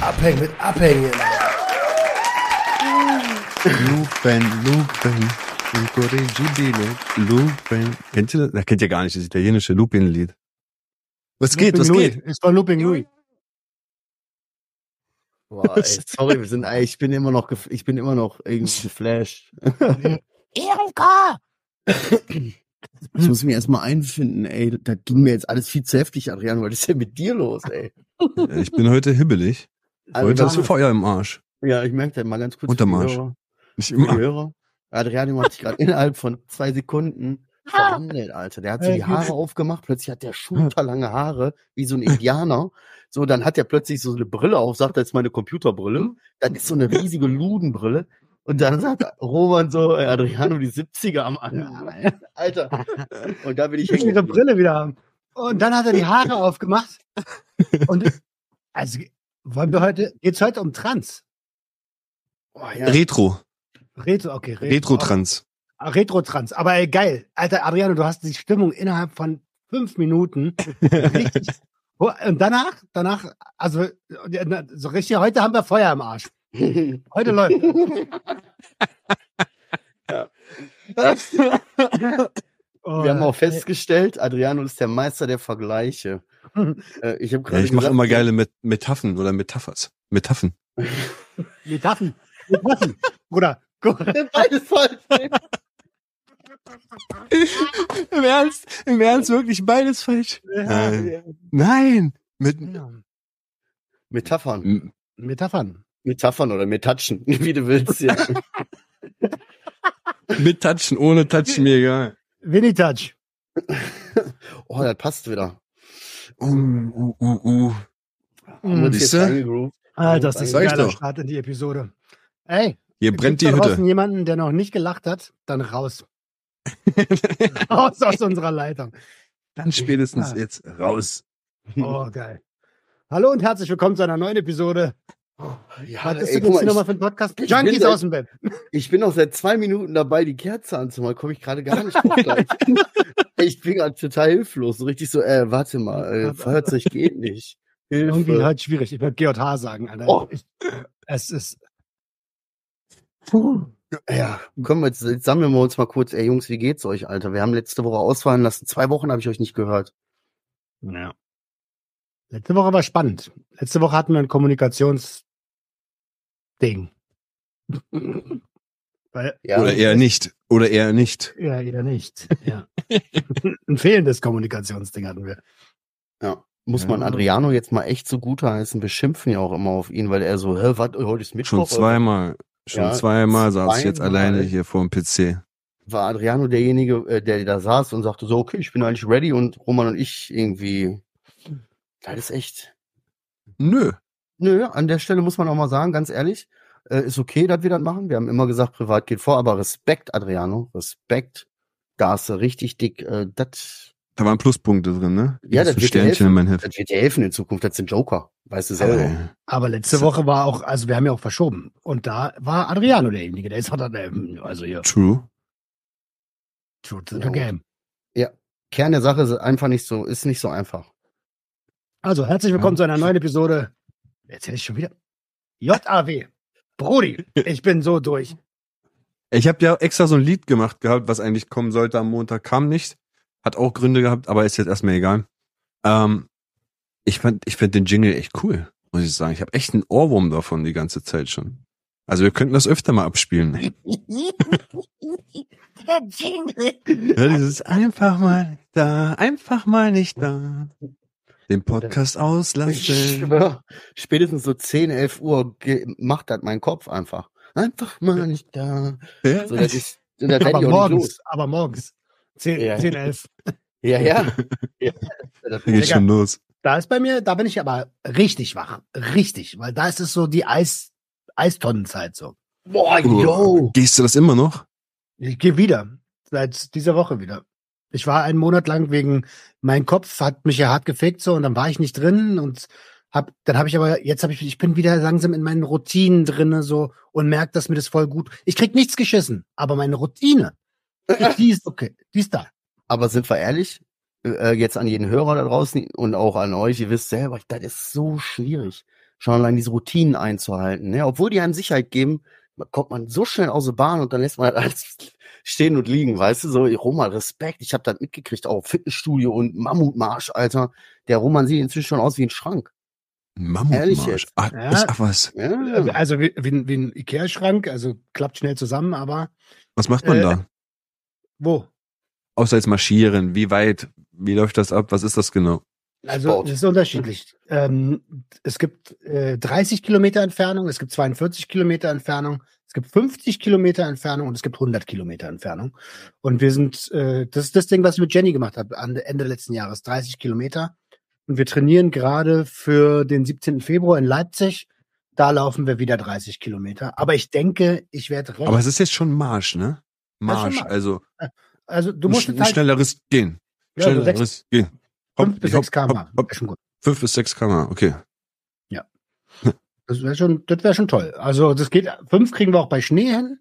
Abhängen mit Abhängen. Lupen, Lupen, Lupen. Kennt ihr das? Das kennt ihr gar nicht, das italienische Lupin-Lied. Was geht, was Louis. geht? Ist von Looping Louis. Boah, ey, sorry, wir sind, ich bin immer noch, ich bin immer noch irgendwie geflasht. Erika! Ich muss mich erstmal einfinden, ey. Da ging mir jetzt alles viel zu heftig, Adrian. Was ist denn mit dir los, ey? Ich bin heute hibbelig. Heute Also, ist Feuer im Arsch. ja, ich merke das mal ganz kurz. Unterm Arsch. Hörer. Nicht immer. Hörer. Adrian hat sich gerade innerhalb von zwei Sekunden verwandelt, Alter. Der hat so die Haare aufgemacht, plötzlich hat der schulterlange Haare, wie so ein Indianer. So, dann hat er plötzlich so eine Brille auf, sagt, das ist meine Computerbrille. Dann ist so eine riesige Ludenbrille. Und dann sagt Roman so, ey, Adriano, die 70er am Anfang. Alter. Und da bin ich Ich will ihre. Brille wieder haben. Und dann hat er die Haare aufgemacht. Und also wollen wir heute, geht's heute um Trans? Oh, ja. Retro. Retro, okay. Retro, Retro-Trans. Ah, Retro-Trans. Aber ey, geil. Alter, Adriano, du hast die Stimmung innerhalb von fünf Minuten richtig. Oh, Und danach, danach, also so richtig, heute haben wir Feuer im Arsch. Heute läuft. Oh, Wir haben auch festgestellt, Adriano ist der Meister der Vergleiche. Äh, ich Ja, ich mache immer geile Met Metaphern oder Metaphers. Metaphern. Metaphern. Metaphern. Bruder. Beides falsch. Im Ernst? Im Ernst wirklich beides falsch? Nein. Nein. Mit, Ja. Metaphern. M- Metaphern. Metaphern oder Metatschen, wie du willst. Ja. mit Touchen, ohne Touchen, mir egal. Winnie Touch. Oh, das passt wieder. Uh, uh, uh, uh. Uns Siehste? Ah, das ist ein ich geiler doch. Start in die Episode. Ey, Hier brennt die Hütte. jemanden, der noch nicht gelacht hat, dann raus. raus aus unserer Leitung. Dann spätestens Ah. jetzt raus. Oh, geil. Hallo und herzlich willkommen zu einer neuen Episode. Ja, Was ist ey, guck mal, nochmal ich, für ein Podcast? Junkies bin seit- aus dem Bett. ich bin noch seit zwei Minuten dabei, die Kerze anzumachen. Komme ich gerade gar nicht drauf klar. Ich bin, gerade total hilflos. So richtig so, äh, warte mal, äh, Feuerzeug geht nicht. Irgendwie Hilfe. halt schwierig. Ich würde GJH sagen, Alter. Oh. Ich, es ist. Ja, kommen wir jetzt, jetzt sammeln wir uns mal kurz. Ey, Jungs, wie geht's euch, Alter? Wir haben letzte Woche ausfallen lassen. Zwei Wochen habe ich euch nicht gehört. Ja. Letzte Woche war spannend. Letzte Woche hatten wir ein Kommunikationsding. Weil, Ja, Oder eher nicht. Oder eher nicht. ja, eher nicht. Ja. ein fehlendes Kommunikationsding hatten wir. Ja. Muss Ja. man Adriano jetzt mal echt so gut heißen? Wir schimpfen ja auch immer auf ihn, weil er so, hä, was, heute ist Mittwoch. Schon zweimal. Schon Ja, zweimal saß ich jetzt alleine hier vor dem PC. War Adriano derjenige, äh, der da saß und sagte so, okay, ich bin eigentlich ready und Roman und ich irgendwie, das ist echt, Nö. nö, an der Stelle muss man auch mal sagen, ganz ehrlich, äh, ist okay, dass wir das machen. Wir haben immer gesagt, privat geht vor, aber Respekt, Adriano, Respekt, da hast du richtig dick, äh, das, Da waren Pluspunkte drin, ne? Ja, das ein wird dir Sternchen helfen. in mein Heft. das wird dir helfen in Zukunft, das sind Joker, weißt du selber. Äh, Aber letzte Woche war auch, also wir haben ja auch verschoben. Und da war Adriano derjenige, der ist hat dann, ähm, also hier, True. Truth to Ja, the. Game. Kern der Sache ist einfach nicht so, ist nicht so einfach. Also, herzlich willkommen Ja. zu einer neuen Episode. Jetzt hätte ich schon wieder. JAW. Brody, ich bin so durch. Ich habe ja extra so ein Lied gemacht gehabt, was eigentlich kommen sollte am Montag, kam nicht. Hat auch Gründe gehabt, aber ist jetzt erstmal egal. Ähm, ich fand, ich find den Jingle echt cool, muss ich sagen. Ich habe echt einen Ohrwurm davon die ganze Zeit schon. Also wir könnten das öfter mal abspielen. Ja, dieses einfach mal nicht da, einfach mal nicht da. Den Podcast Ich auslassen. schwör, spätestens so 10, 11 Uhr macht das mein Kopf einfach. Einfach mal nicht da. Ja. So, das ist, das Aber morgens, aber morgens. 10, Ja. 10 11. Ja, ja. ja das Da geht Digga. schon los. Da ist bei mir, da bin ich aber richtig wach. Richtig. Weil da ist es so die Eis, Eistonnenzeit so. Boah, yo. Gehst du das immer noch? Ich gehe wieder. Seit dieser Woche wieder. Ich war einen Monat lang wegen, mein Kopf hat mich ja hart gefickt so und dann war ich nicht drin und hab, dann habe ich aber, jetzt habe ich, ich bin wieder langsam in meinen Routinen drinne so und merke, dass mir das voll gut. Ich krieg nichts geschissen, aber meine Routine, die ist okay, die ist da. Aber sind wir ehrlich, äh, jetzt an jeden Hörer da draußen und auch an euch, ihr wisst selber, das ist so schwierig, schon allein diese Routinen einzuhalten. Ne? Obwohl die einem Sicherheit geben, kommt man so schnell aus der Bahn und dann lässt man halt alles stehen und liegen, weißt du, so Roman, Respekt, ich habe das mitgekriegt, auch Fitnessstudio und Mammutmarsch, Alter. Der Roman sieht inzwischen schon aus wie ein Schrank. Mammutmarsch. Ach, Ja. echt, ach was. Ja, Also wie, wie, ein- wie ein Ikea-Schrank, also klappt schnell zusammen, aber Was macht man Äh, da? wo? Außer jetzt marschieren. Wie weit? Wie läuft das ab? Was ist das genau? Also Sport. das ist unterschiedlich. Ähm, es gibt äh, 30 Kilometer Entfernung, es gibt 42 Kilometer Entfernung, es gibt 50 Kilometer Entfernung und es gibt 100 Kilometer Entfernung. Und wir sind, äh, das ist das Ding, was ich mit Jenny gemacht habe, Ende letzten Jahres, 30 Kilometer. Und wir trainieren gerade für den 17. Februar in Leipzig. Da laufen wir wieder 30 Kilometer. Aber ich denke, ich werde recht. Aber es ist jetzt schon Marsch, ne? Marsch, Marsch. also also du musst ein halt schnelleres Gehen. ja, Schnelleres sechs, Gehen. Fünf bis hopp, sechs km/h. schon gut. Fünf bis sechs km, okay. Das wäre schon, das wäre schon toll. Also das geht, fünf kriegen wir auch bei Schnee hin.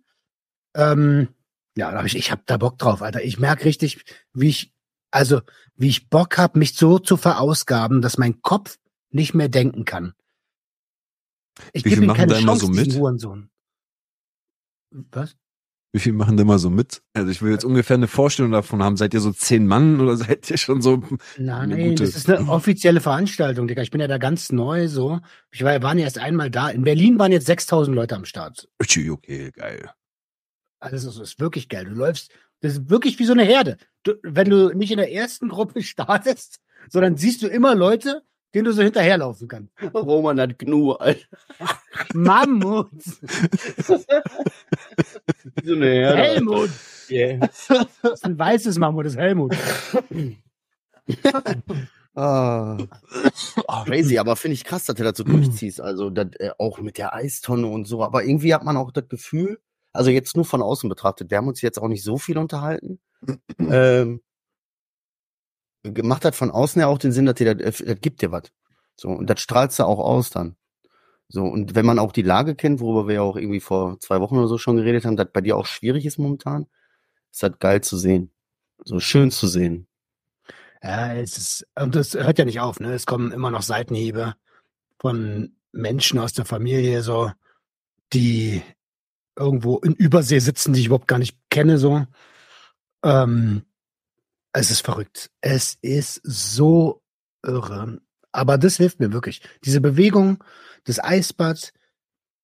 Ähm, ja, da hab ich, ich hab da Bock drauf, Alter. Ich merk richtig, wie ich, also wie ich Bock hab, mich so zu verausgaben, dass mein Kopf nicht mehr denken kann. Ich gebe ihm keine Chance, so mit? Hurensohn. Was? Wie viel machen denn mal so mit? Also ich will jetzt ungefähr eine Vorstellung davon haben. Seid ihr so zehn Mann oder seid ihr schon so? Nein, gute- das ist eine offizielle Veranstaltung, Digga. Ich bin ja da ganz neu, so. Ich war, waren erst einmal da. In Berlin waren jetzt 6000 Leute am Start. Okay, geil. Also das ist wirklich geil. Du läufst, das ist wirklich wie so eine Herde. Du, wenn du nicht in der ersten Gruppe startest, sondern siehst du immer Leute, denen du so hinterherlaufen kannst. Roman hat Gnu, Alter. Mammut, So eine Herde. Helmut. Yeah. Das ist ein weißes Mammut, das ist Helmut. Ah. Crazy, aber finde ich krass, dass du das so durchziehst. Also das, äh, auch mit der Eistonne und so. Aber irgendwie hat man auch das Gefühl, also jetzt nur von außen betrachtet, wir haben uns jetzt auch nicht so viel unterhalten. ähm, gemacht hat von außen ja auch den Sinn, dass dir das, äh, das gibt dir was. So, und das strahlst du auch aus dann. So, und wenn man auch die Lage kennt, worüber wir ja auch irgendwie vor zwei Wochen oder so schon geredet haben, dass bei dir auch schwierig ist momentan, ist das geil zu sehen. So schön zu sehen. Ja, es ist, und das hört ja nicht auf, ne? Es kommen immer noch Seitenhiebe von Menschen aus der Familie, so, die irgendwo in Übersee sitzen, die ich überhaupt gar nicht kenne, so. Ähm, es ist verrückt. Es ist so irre. Aber das hilft mir wirklich. Diese Bewegung, das Eisbad,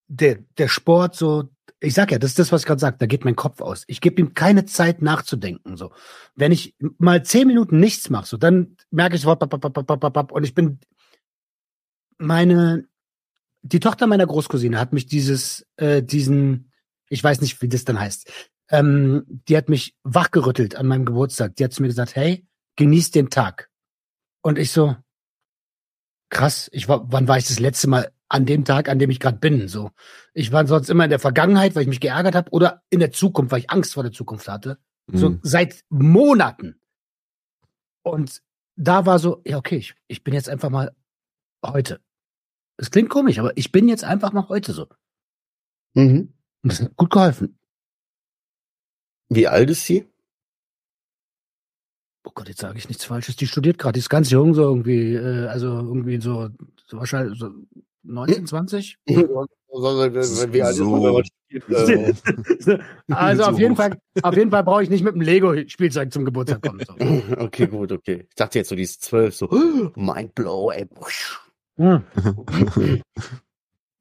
der, der Sport, so, ich sag ja, das ist das, was ich gerade sage, da geht mein Kopf aus. Ich gebe ihm keine Zeit nachzudenken. So. Wenn ich mal zehn Minuten nichts mache, so, dann merke ich sofort, bap, bap, bap, bap, und ich bin meine, die Tochter meiner Großcousine hat mich dieses, äh, diesen, ich weiß nicht, wie das dann heißt, ähm, die hat mich wachgerüttelt an meinem Geburtstag. Die hat zu mir gesagt, hey, genieß den Tag. Und ich so, krass, ich war, wann war ich das letzte Mal an dem Tag, an dem ich gerade bin? So, ich war sonst immer in der Vergangenheit, weil ich mich geärgert habe, oder in der Zukunft, weil ich Angst vor der Zukunft hatte. So Mhm. seit Monaten. Und da war so, ja, okay, ich, ich bin jetzt einfach mal heute. Es klingt komisch, aber ich bin jetzt einfach mal heute so. Mhm. Und das hat gut geholfen. Wie alt ist sie? Oh Gott, jetzt sage ich nichts Falsches. Die studiert gerade, die ist ganz jung, so irgendwie, äh, also irgendwie so, so wahrscheinlich so 19, 20. Wie alt ist So. man, wenn man spielt? Äh, also So auf jeden. Fall, auf jeden Fall brauche ich nicht mit dem Lego-Spielzeug zum Geburtstag kommen. So. Okay, gut, okay. Ich dachte jetzt so, die ist zwölf, so, Mindblow, ey. Hm.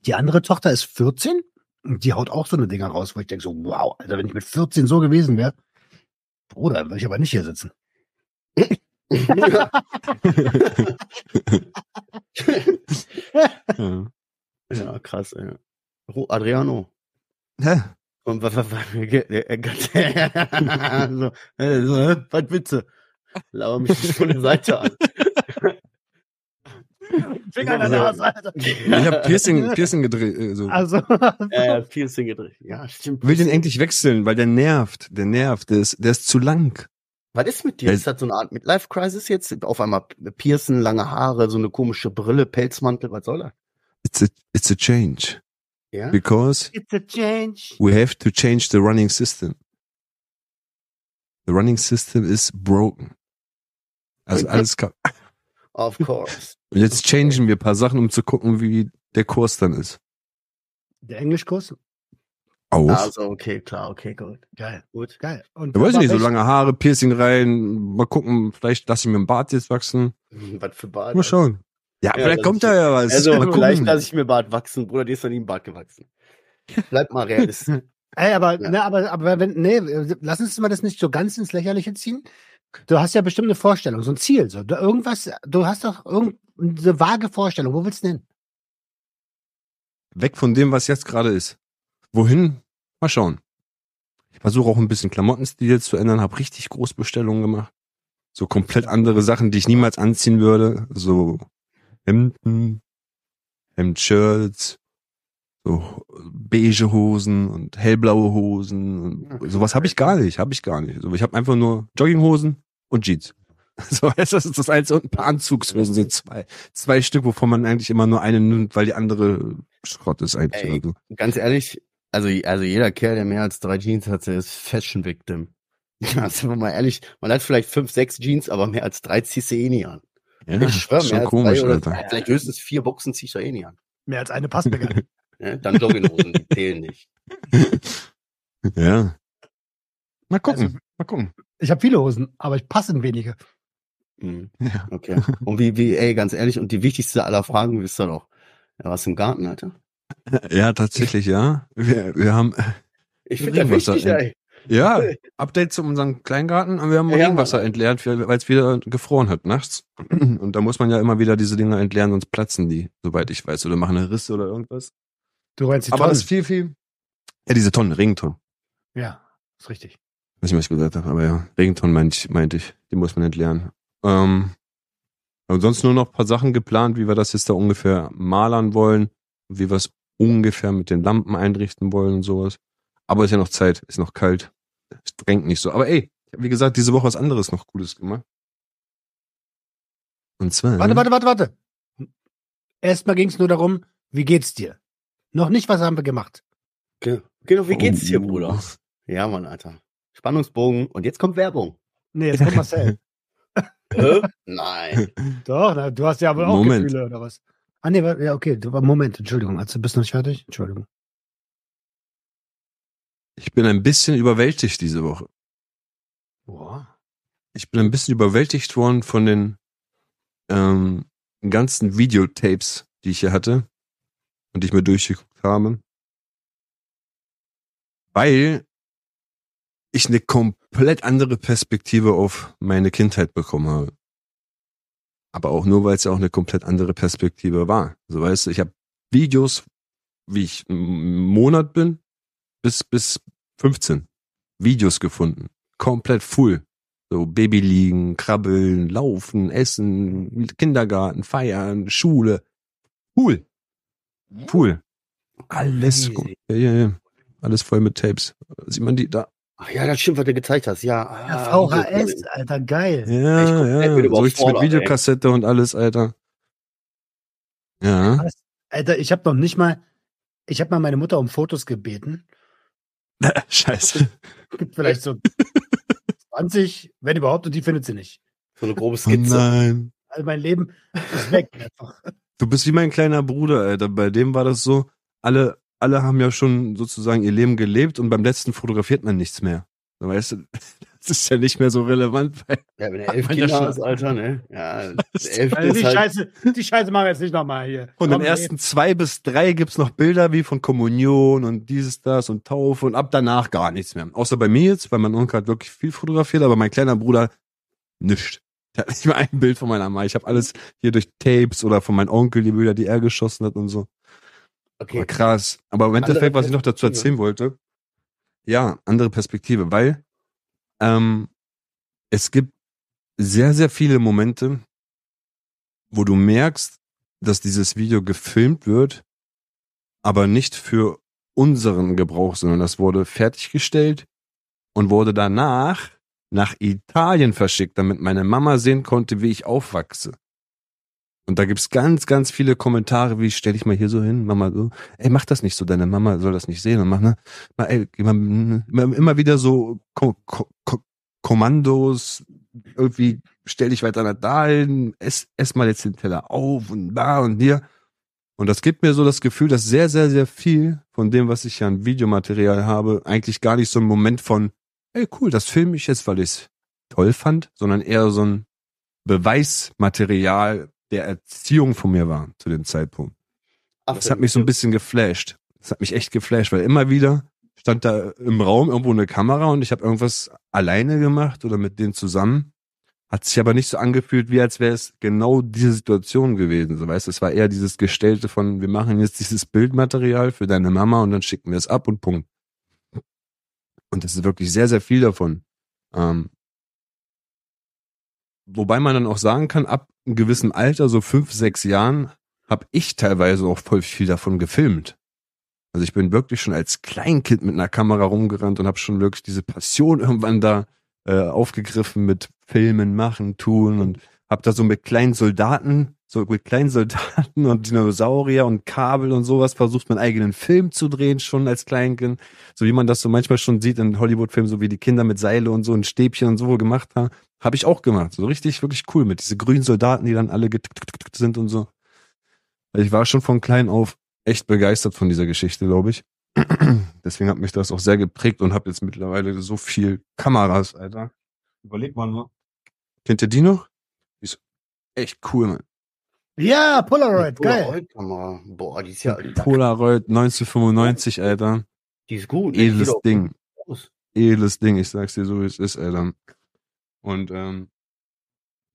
Die andere Tochter ist 14 und die haut auch so eine Dinger raus, wo ich denke so, wow, Alter, wenn ich mit 14 so gewesen wäre, Bruder, würde ich aber nicht hier sitzen. Ja. ja, krass, ey. Adriano. Hä? Und was, was, was, so, so, äh, was Witze? Lauer mich von der Seite an. Finger in der Nase, Alter. Ich habe Piercing, Piercing gedreht. äh, So. Also, Äh, Piercing gedreht. Ja, stimmt. will den endlich wechseln, weil der nervt. Der nervt. Der ist, der ist zu lang. Was ist mit dir? Ist das so eine Art Midlife-Crisis jetzt? Auf einmal Piercen, lange Haare, so eine komische Brille, Pelzmantel, was soll das? It's a, it's a change. Ja? Because it's a change. we have to change the running system. The running system is broken. Also alles ka- Of course. Und jetzt changen wir ein paar Sachen, um zu gucken, wie der Kurs dann ist. Der Englischkurs? Auch. Also, okay, klar, okay, gut. Geil. Gut. Geil. Und Ja, weiß ich nicht, so lange Haare, Piercing rein, mal gucken, vielleicht lasse ich mir den Bart jetzt wachsen. Was für Bart. Mal schauen. Ja, Ja, vielleicht kommt da ja was. Also, mal vielleicht lasse ich mir Bart wachsen. Bruder, dir ist noch nie ein Bart gewachsen. Bleib mal realistisch. Ey, aber, Ja. ne, aber, aber wenn, nee, lass uns mal das nicht so ganz ins Lächerliche ziehen. Du hast ja bestimmt eine Vorstellung, so ein Ziel, so. Du, irgendwas, du hast doch irgendeine vage Vorstellung. Wo willst du denn? Weg von dem, was jetzt gerade ist. Wohin? Mal schauen. Ich versuche auch ein bisschen Klamottenstil zu ändern, habe richtig Großbestellungen gemacht. So komplett andere Sachen, die ich niemals anziehen würde. So Hemden, Hemdshirts, so beige Hosen und hellblaue Hosen. Und sowas habe ich gar nicht, habe ich gar nicht. So, ich habe einfach nur Jogginghosen und Jeans. So, das ist das Einzige und ein paar Anzugshosen sind zwei. Zwei Stück, wovon man eigentlich immer nur eine nimmt, weil die andere Schrott ist eigentlich. Ey. oder so. Ganz ehrlich, also, also jeder Kerl, der mehr als drei Jeans hat, der ist Fashion Victim. Ja, sind wir mal ehrlich, man hat vielleicht fünf, sechs Jeans, aber mehr als drei ziehst du eh nie an. Ja, ich schwöre, ist mehr schon als komisch, drei oder Alter. vielleicht höchstens vier Boxen ziehst du eh nie an. Mehr als eine passt mir gar nicht. Ne? Dann Jogginghosen, die zählen nicht. Ja. Mal gucken, Also- mal gucken. Ich habe viele Hosen, aber ich passe in wenige. Hm, Ja. okay. Und wie, wie, ey, ganz ehrlich, und die wichtigste aller Fragen wisst ihr doch. Ja, was im Garten, Alter? ja, tatsächlich, ja. Wir, wir haben, Ich finde das wichtig, ey. ja, Update zu unserem Kleingarten. Wir haben Ja, Regenwasser Mann. entleert, weil es wieder gefroren hat nachts. Und da muss man ja immer wieder diese Dinger entleeren, sonst platzen die, soweit ich weiß, oder machen eine Risse oder irgendwas. Du meinst die Aber Tonnen. das ist viel, viel. Ja, diese Tonnen, Regentonnen. Ja, ist richtig. Weiß nicht, was ich gesagt habe, aber ja, Regentonnen meinte ich, meinte ich. Die muss man entleeren. Ähm, und sonst nur noch ein paar Sachen geplant, wie wir das jetzt da ungefähr malern wollen, wie wir es ungefähr mit den Lampen einrichten wollen und sowas. Aber ist ja noch Zeit, ist noch kalt. Es drängt nicht so. Aber ey, ich wie gesagt, diese Woche was anderes noch Cooles gemacht. Und zwar. Warte, warte, warte, warte. Erstmal ging es nur darum, wie geht's dir? Noch nicht, was haben wir gemacht? Genau, genau, wie geht's dir. Bruder? Ja, Mann, Alter. Spannungsbogen. Und jetzt kommt Werbung. Nee, jetzt kommt Marcel. Hä? Nein. Doch, na, du hast ja aber auch Moment. Gefühle oder was? Ah, nee, ja, okay. Du, Moment, Entschuldigung. Also, bist du noch nicht fertig? Entschuldigung. Ich bin ein bisschen überwältigt diese Woche. Boah. Ich bin ein bisschen überwältigt worden von den ähm, ganzen Videotapes, die ich hier hatte und die ich mir durchgeguckt habe. Weil ich eine komplett andere Perspektive auf meine Kindheit bekommen habe. Aber auch nur, weil es ja auch eine komplett andere Perspektive war. So weißt du, ich habe Videos, wie ich einen Monat bin, bis, bis 15 Videos gefunden. Komplett full. So Baby liegen, krabbeln, laufen, essen, Kindergarten, feiern, Schule. Cool. Cool. Alles, ja, ja, ja. Alles voll mit Tapes. Sieht man die da? Ach ja, das stimmt, was du gezeigt hast. Ja, Ja, ah, VHS, Alter, geil. Ja, Ich komplett ja. So richtig mit überfordert, ey. Videokassette und alles, Alter. Ja. Alter, ich habe noch nicht mal, ich habe mal meine Mutter um Fotos gebeten. Scheiße. Gibt vielleicht so 20, wenn überhaupt, und die findet sie nicht. So eine grobe Oh Skizze. nein. Also mein Leben ist weg einfach. Du bist wie mein kleiner Bruder, Alter. Bei dem war das so, alle, alle haben ja schon sozusagen ihr Leben gelebt und beim letzten fotografiert man nichts mehr. Weißt du, das ist ja nicht mehr so relevant, weil ja, wenn er elf Kinder hast, Alter, ne? Ja, elfte Also die, ist halt, Scheiße, die Scheiße machen wir jetzt nicht nochmal hier. von Komm, den ersten zwei bis drei gibt's noch Bilder wie von Kommunion und dieses, das und Taufe und ab danach gar nichts mehr. Außer bei mir jetzt, weil mein Onkel hat wirklich viel fotografiert, aber mein kleiner Bruder nischt. Der hat nicht mal ein Bild von meiner Mama. Ich habe alles hier durch Tapes oder von meinem Onkel, die Bilder, die er geschossen hat und so. Okay. Aber krass. Aber im Endeffekt, was ich noch dazu erzählen wollte, ja, andere Perspektive, weil ähm, es gibt sehr, sehr viele Momente, wo du merkst, dass dieses Video gefilmt wird, aber nicht für unseren Gebrauch, sondern das wurde fertiggestellt und wurde danach nach Italien verschickt, damit meine Mama sehen konnte, wie ich aufwachse. Und da gibt's ganz, ganz viele Kommentare, wie stell dich mal hier so hin, Mama so, ey, mach das nicht so, deine Mama soll das nicht sehen und mach, ne, mal, ey, immer, immer, wieder so Ko Ko Ko Kommandos, irgendwie stell dich weiter nach dahin, ess, ess mal jetzt den Teller auf und da und hier. Und das gibt mir so das Gefühl, dass sehr, sehr, sehr viel von dem, was ich ja an Videomaterial habe, eigentlich gar nicht so ein Moment von, ey cool, das filme ich jetzt, weil ich es toll fand, sondern eher so ein Beweismaterial der Erziehung von mir war zu dem Zeitpunkt. Ach, Das hat mich so ein bisschen geflasht. Das hat mich echt geflasht, weil immer wieder stand da im Raum irgendwo eine Kamera und ich habe irgendwas alleine gemacht oder mit denen zusammen. Hat sich aber nicht so angefühlt, wie als wäre es genau diese Situation gewesen. So weißt, es war eher dieses Gestellte von, wir machen jetzt dieses Bildmaterial für deine Mama und dann schicken wir es ab und Punkt. Und das ist wirklich sehr, sehr viel davon. Ähm, wobei man dann auch sagen kann, ab einem gewissen Alter, so fünf, sechs Jahren, habe ich teilweise auch voll viel davon gefilmt. Also ich bin wirklich schon als Kleinkind mit einer Kamera rumgerannt und habe schon wirklich diese Passion irgendwann da äh, aufgegriffen mit Filmen machen, tun und habe da so mit kleinen Soldaten, so mit kleinen Soldaten und Dinosaurier und Kabel und sowas versucht, meinen eigenen Film zu drehen, schon als Kleinkind. So wie man das so manchmal schon sieht in Hollywood-Filmen, so wie die Kinder mit Seile und so ein Stäbchen und so gemacht haben. Habe ich auch gemacht. So richtig, wirklich cool mit diese grünen Soldaten, die dann alle getickt sind und so. Also ich war schon von klein auf echt begeistert von dieser Geschichte, glaube ich. Deswegen hat mich das auch sehr geprägt und habe jetzt mittlerweile so viel Kameras, Alter. Überleg mal nur. Kennt ihr die noch? Die ist echt cool, man. Ja, Polaroid, geil. Polaroid-Kamera. Boah, die ist ja, Polaroid 1995, Alter. die ist gut. ne? Die Edles Ding. Edles Ding, ich sag's dir so, wie es ist, Alter. Und ähm,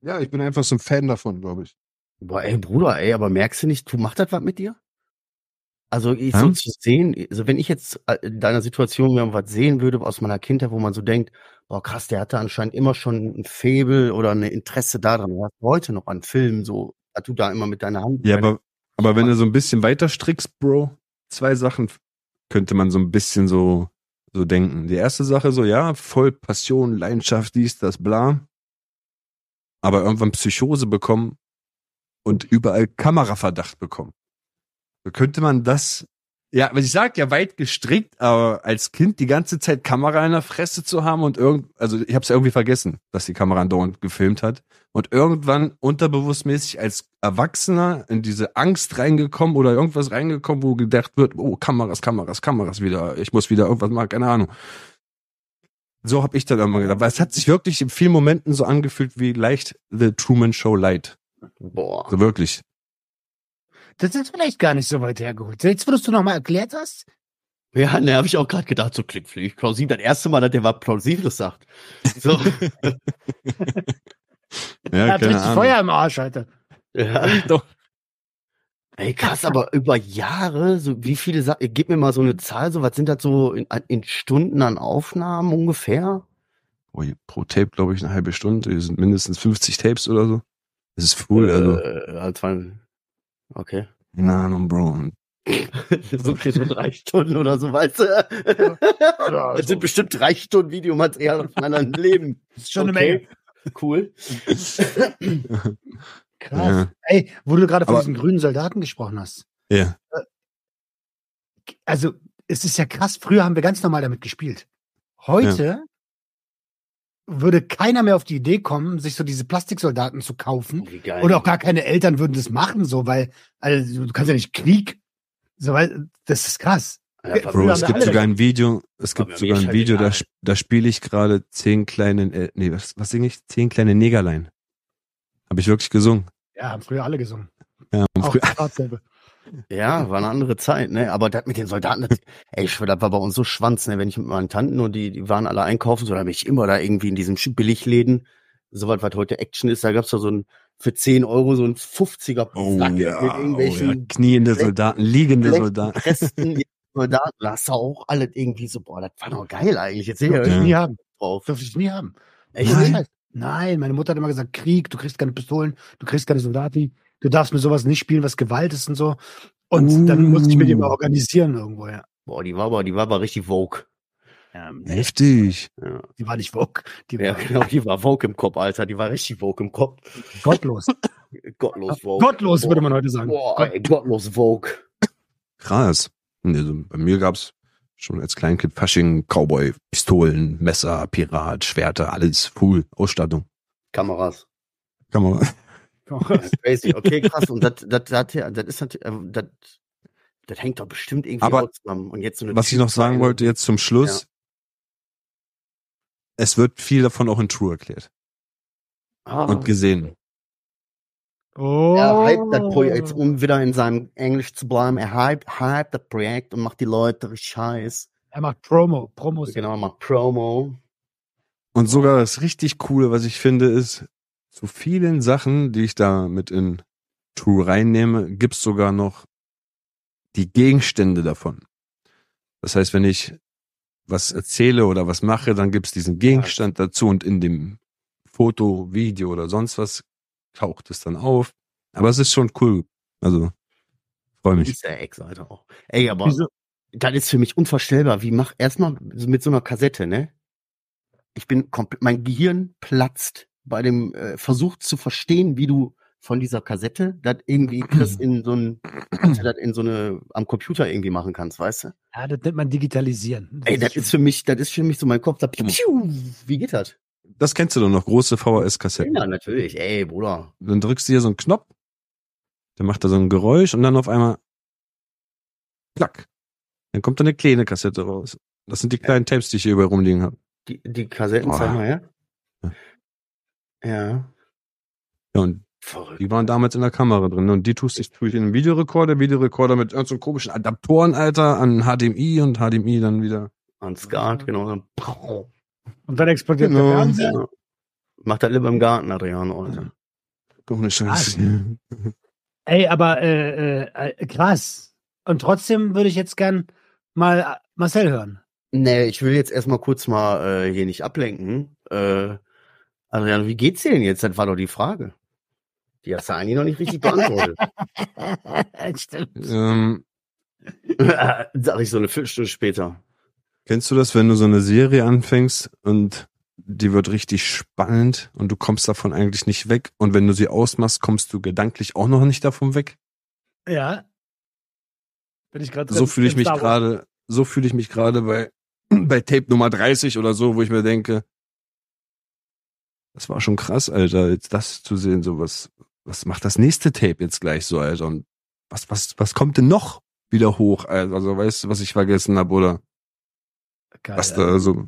ja, ich bin einfach so ein Fan davon, glaube ich. Boah, ey, Bruder, ey, aber merkst du nicht, du machst das was mit dir? Also, ich so zu sehen, also wenn ich jetzt äh, in deiner Situation mir was sehen würde aus meiner Kindheit, wo man so denkt, boah, krass, der hatte anscheinend immer schon ein Faible oder ein Interesse daran. Was hast du heute noch an Filmen, so, dass du da immer mit deiner Hand. Ja, aber, aber wenn du so ein bisschen weiter strickst, Bro, zwei Sachen könnte man so ein bisschen so, so denken. Die erste Sache so, ja, voll Passion, Leidenschaft, dies, das, bla. Aber irgendwann Psychose bekommen und überall Kameraverdacht bekommen. So könnte man das, ja, aber ich sag ja weit gestrickt, aber als Kind die ganze Zeit Kamera in der Fresse zu haben und irgend, also ich hab's ja irgendwie vergessen, dass die Kamera andauernd gefilmt hat und irgendwann unterbewusstmäßig als Erwachsener in diese Angst reingekommen oder irgendwas reingekommen, wo gedacht wird, oh, Kameras, Kameras, Kameras wieder, ich muss wieder irgendwas machen, keine Ahnung. So hab ich dann immer gedacht, weil es hat sich wirklich in vielen Momenten so angefühlt wie leicht The Truman Show Light. Boah. So wirklich. Das ist vielleicht gar nicht so weit hergeholt. Jetzt, wo du es nochmal erklärt hast, Ja, ne, habe ich auch gerade gedacht, so klingt vielleicht plausibel. Das erste Mal, dass der was Plausibles sagt. So. Ja, er hat keine richtig Ahnung. Feuer im Arsch, Alter. ja. Doch. Ey, krass, aber über Jahre, so wie viele Sachen, gib mir mal so eine Zahl, so was sind das so in, in Stunden an Aufnahmen ungefähr? Oh, pro Tape, glaube ich, eine halbe Stunde. Die sind mindestens 50 Tapes oder so. Das ist cool, also. Äh, als man, okay. Keine Ahnung, Bro. so viel so drei Stunden oder so, weißt du? Ja, Das sind bestimmt drei Stunden Videomaterial aus meinem Leben. Das ist schon eine Okay. Menge. Cool. Krass. Ja. Ey, wo du gerade von diesen grünen Soldaten gesprochen hast. Ja. Also, es ist ja krass. Früher haben wir ganz normal damit gespielt. Heute würde keiner mehr auf die Idee kommen, sich so diese Plastiksoldaten zu kaufen. Geil. Oder auch gar keine Eltern würden das machen, so, weil, also, du kannst ja nicht Krieg. So, weil, das ist krass. Ja, Bro, es gibt sogar ein Video, es gibt sogar ist ein Video, da, da spiele ich gerade zehn kleine, äh, nee, was, was singe ich? Zehn kleine Negerlein. Habe ich wirklich gesungen. Ja, haben früher alle gesungen. Ja, Auch früher. Ja, war eine andere Zeit, ne? Aber das mit den Soldaten, das, ey, ich schwör, das war bei uns so Schwanz, ne? Wenn ich mit meinen Tanten und die, die waren alle einkaufen, so, da bin ich immer da irgendwie in diesen Sch- Billigläden, so was, was heute Action ist, da gab's da so ein, für 10 Euro so ein 50er oh, ja, mit oh irgendwelchen ja, kniende Soldaten, liegende Soldaten. Soldaten, da hast du auch alles irgendwie so, boah, das war doch geil eigentlich, jetzt sehe ich Dürfte ja. ich Ja. nie haben. drauf. Dürfte ich nie haben. Echt? Nein. Nein, meine Mutter hat immer gesagt, Krieg, du kriegst keine Pistolen, du kriegst keine Soldati, du darfst mit sowas nicht spielen, was Gewalt ist und so. Und dann musste ich mir die mal Uh. organisieren irgendwo, ja. Boah, die war aber, die war aber richtig Vogue. Ähm, Heftig. Ja. Die war nicht Vogue, die ja, war genau, die war Vogue im Kopf, Alter, die war richtig Vogue im Kopf. gottlos. Gottlos Vogue. gottlos, würde man heute sagen. Boah, Gott- ey, gottlos Vogue. Krass. Also bei mir gab's schon als Kleinkind Fasching, Cowboy, Pistolen, Messer, Pirat, Schwerter, alles full, Ausstattung. Kameras. Kamera. Ja, crazy. Okay, krass. Und das, das, das, das ist natürlich, äh, das, das hängt doch bestimmt irgendwie Aber auch zusammen. Und jetzt so eine Was ich noch sagen wollte jetzt zum Schluss, es wird viel davon auch in True erklärt Ah, und gesehen. Oh. er hypt das Projekt, um wieder in seinem Englisch zu bleiben, er hypt, hypt das Projekt und macht die Leute richtig heiß. Er macht Promo. Promos. Genau, macht Promo. Und sogar das richtig coole, was ich finde, ist, zu vielen Sachen, die ich da mit in True reinnehme, gibt's sogar noch die Gegenstände davon. Das heißt, wenn ich was erzähle oder was mache, dann gibt's diesen Gegenstand dazu und in dem Foto, Video oder sonst was taucht es dann auf. Aber es ist schon cool. Also, freue mich. Easter Eggs, Alter. Auch. Ey, aber Wieso? das ist für mich unvorstellbar. Wie mach erstmal mit so einer Kassette, ne? Ich bin komplett, mein Gehirn platzt bei dem äh, Versuch zu verstehen, wie du von dieser Kassette das irgendwie Chris in so ein, das in so eine am Computer irgendwie machen kannst, weißt du? Ja, das nennt man digitalisieren. Ey, das ist für mich, das ist für mich so mein Kopf, da, piu, piu, wie geht das? Das kennst du doch noch, große VHS-Kassetten. Ja, natürlich. Ey, Bruder. Dann drückst du hier so einen Knopf, der macht da so ein Geräusch und dann auf einmal klack. Dann kommt da eine kleine Kassette raus. Das sind die kleinen Tapes, die ich hier überall rumliegen habe. Die, die Kassetten, Boah. zeig mal. Ja. Ja. Ja, und Verrückt. die waren damals in der Kamera drin. Und die tust ich, tue ich in einen Videorekorder, Videorekorder mit so komischen Adaptoren, Alter, an HDMI und HDMI dann wieder. An Skat, genau. Dann. Und dann explodiert Genau. der Fernseher. Ja. Mach das lieber im Garten, Adriano, Alter. Ohne Scheiße. Ey, aber äh, äh, krass. Und trotzdem würde ich jetzt gern mal Marcel hören. Nee, ich will jetzt erstmal kurz mal äh, hier nicht ablenken. Äh, Adriano, wie geht's dir denn jetzt? Das war doch die Frage. Die hast du eigentlich noch nicht richtig beantwortet. Stimmt. Ähm, Sag ich so eine Viertelstunde später. Kennst du das, wenn du so eine Serie anfängst und die wird richtig spannend und du kommst davon eigentlich nicht weg und wenn du sie ausmachst, kommst du gedanklich auch noch nicht davon weg? Ja. Bin ich gerade So fühle ich mich gerade, so fühle ich mich gerade bei, bei Tape Nummer 30 oder so, wo ich mir denke, das war schon krass, Alter, jetzt das zu sehen, so was, was macht das nächste Tape jetzt gleich so, Alter, und was, was, was kommt denn noch wieder hoch, Alter, also weißt du, was ich vergessen habe, oder Geil, was da so,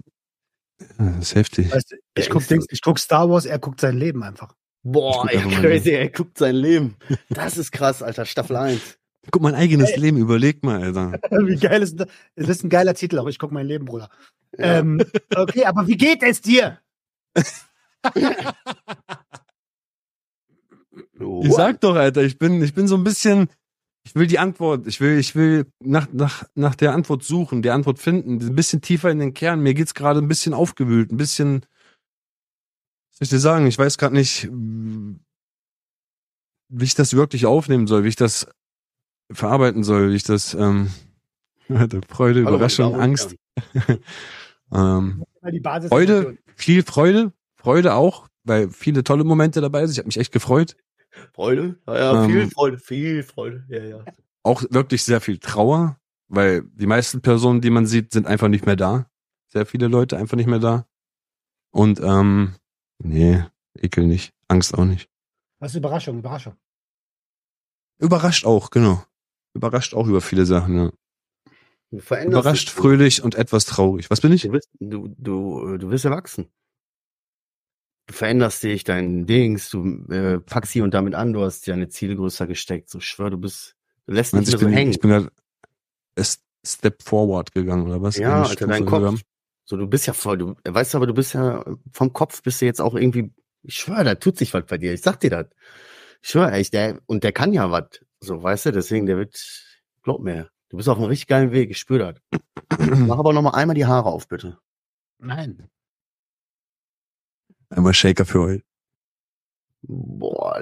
das ist heftig. Weißt du, ich guck, Dings, ich guck Star Wars, er guckt sein Leben einfach. Boah, ey, crazy, er guckt sein Leben. Das ist krass, Alter. Staffel 1. Guck mein eigenes Leben, überleg mal, Alter. Wie geil ist das? Das ist ein geiler Titel, auch ich guck mein Leben, Bruder. Ja. Ähm, okay, aber wie geht es dir? Ich sag doch, Alter, ich bin, ich bin so ein bisschen, ich will die Antwort, ich will, ich will nach, nach, nach der Antwort suchen, die Antwort finden, ein bisschen tiefer in den Kern. Mir geht's gerade ein bisschen aufgewühlt, ein bisschen, was soll ich dir sagen, ich weiß gerade nicht, wie ich das wirklich aufnehmen soll, wie ich das verarbeiten soll, wie ich das, ähm, Freude, Hallo, Überraschung, Angst. ähm, Mal die Basis Freude, viel Freude, Freude auch, weil viele tolle Momente dabei sind. Ich habe mich echt gefreut. Freude? Ja, ja, viel Ähm, Freude, viel Freude. Ja, ja. auch wirklich sehr viel Trauer, weil die meisten Personen, die man sieht, sind einfach nicht mehr da. Sehr viele Leute einfach nicht mehr da. Und ähm, nee, Ekel nicht, Angst auch nicht. Was ist Überraschung, Überraschung. Überrascht auch, genau. Überrascht auch über viele Sachen, ja. Überrascht, dich. fröhlich und etwas traurig. Was bin ich? Du bist, du, du, du wirst erwachsen. Du veränderst dich, dein Dings, du äh, packst hier und damit an, du hast deine Ziele größer gesteckt. So ich schwör, du bist, du lässt nicht mehr ich so bin, hängen. ich bin gerade Step forward gegangen, oder was? ja, Eine Alter, dein Kopf. gegangen. So, du bist ja voll, du weißt aber, du bist ja vom Kopf bist du jetzt auch irgendwie, ich schwör, da tut sich was bei dir. Ich sag dir das. Ich schwör, echt, der, und der kann ja was. So, weißt du, deswegen, der wird, glaub mir, du bist auf einem richtig geilen Weg, ich spür das. Mach aber noch mal einmal die Haare auf, bitte. Nein. Einmal Shaker für heute. Boah.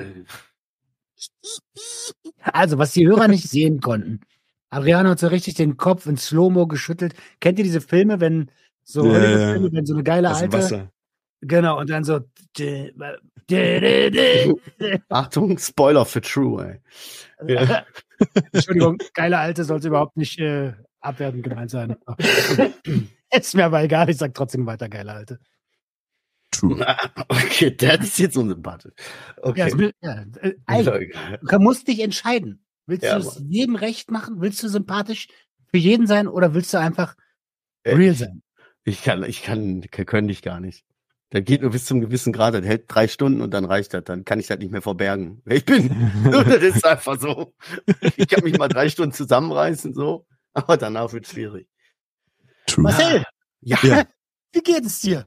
Also, was die Hörer nicht sehen konnten. Adriano hat so richtig den Kopf in Slow-Mo geschüttelt. Kennt ihr diese Filme, wenn so, Ja, ja, wenn so eine geile dem alte, Wasser. genau, und dann so, Achtung, Spoiler für True, ey. Ja. Entschuldigung, geile alte sollte überhaupt nicht äh, abwertend gemeint sein. ist mir aber egal, ich sag trotzdem weiter geile Alte. True. Okay, der ist jetzt unsympathisch. Ja, Okay. mir, ja, äh, egal. du musst dich entscheiden. Willst Ja, du es jedem recht machen? Willst du sympathisch für jeden sein oder willst du einfach Äh, real sein? Ich kann, ich kann, kann ich gar nicht. Das geht nur bis zum gewissen Grad. Das hält drei Stunden und dann reicht das. Dann kann ich das nicht mehr verbergen, wer ich bin. das ist einfach so. Ich kann mich mal drei Stunden zusammenreißen, so. Aber danach wird schwierig. True. Marcel, Ja. Ja. wie geht es dir?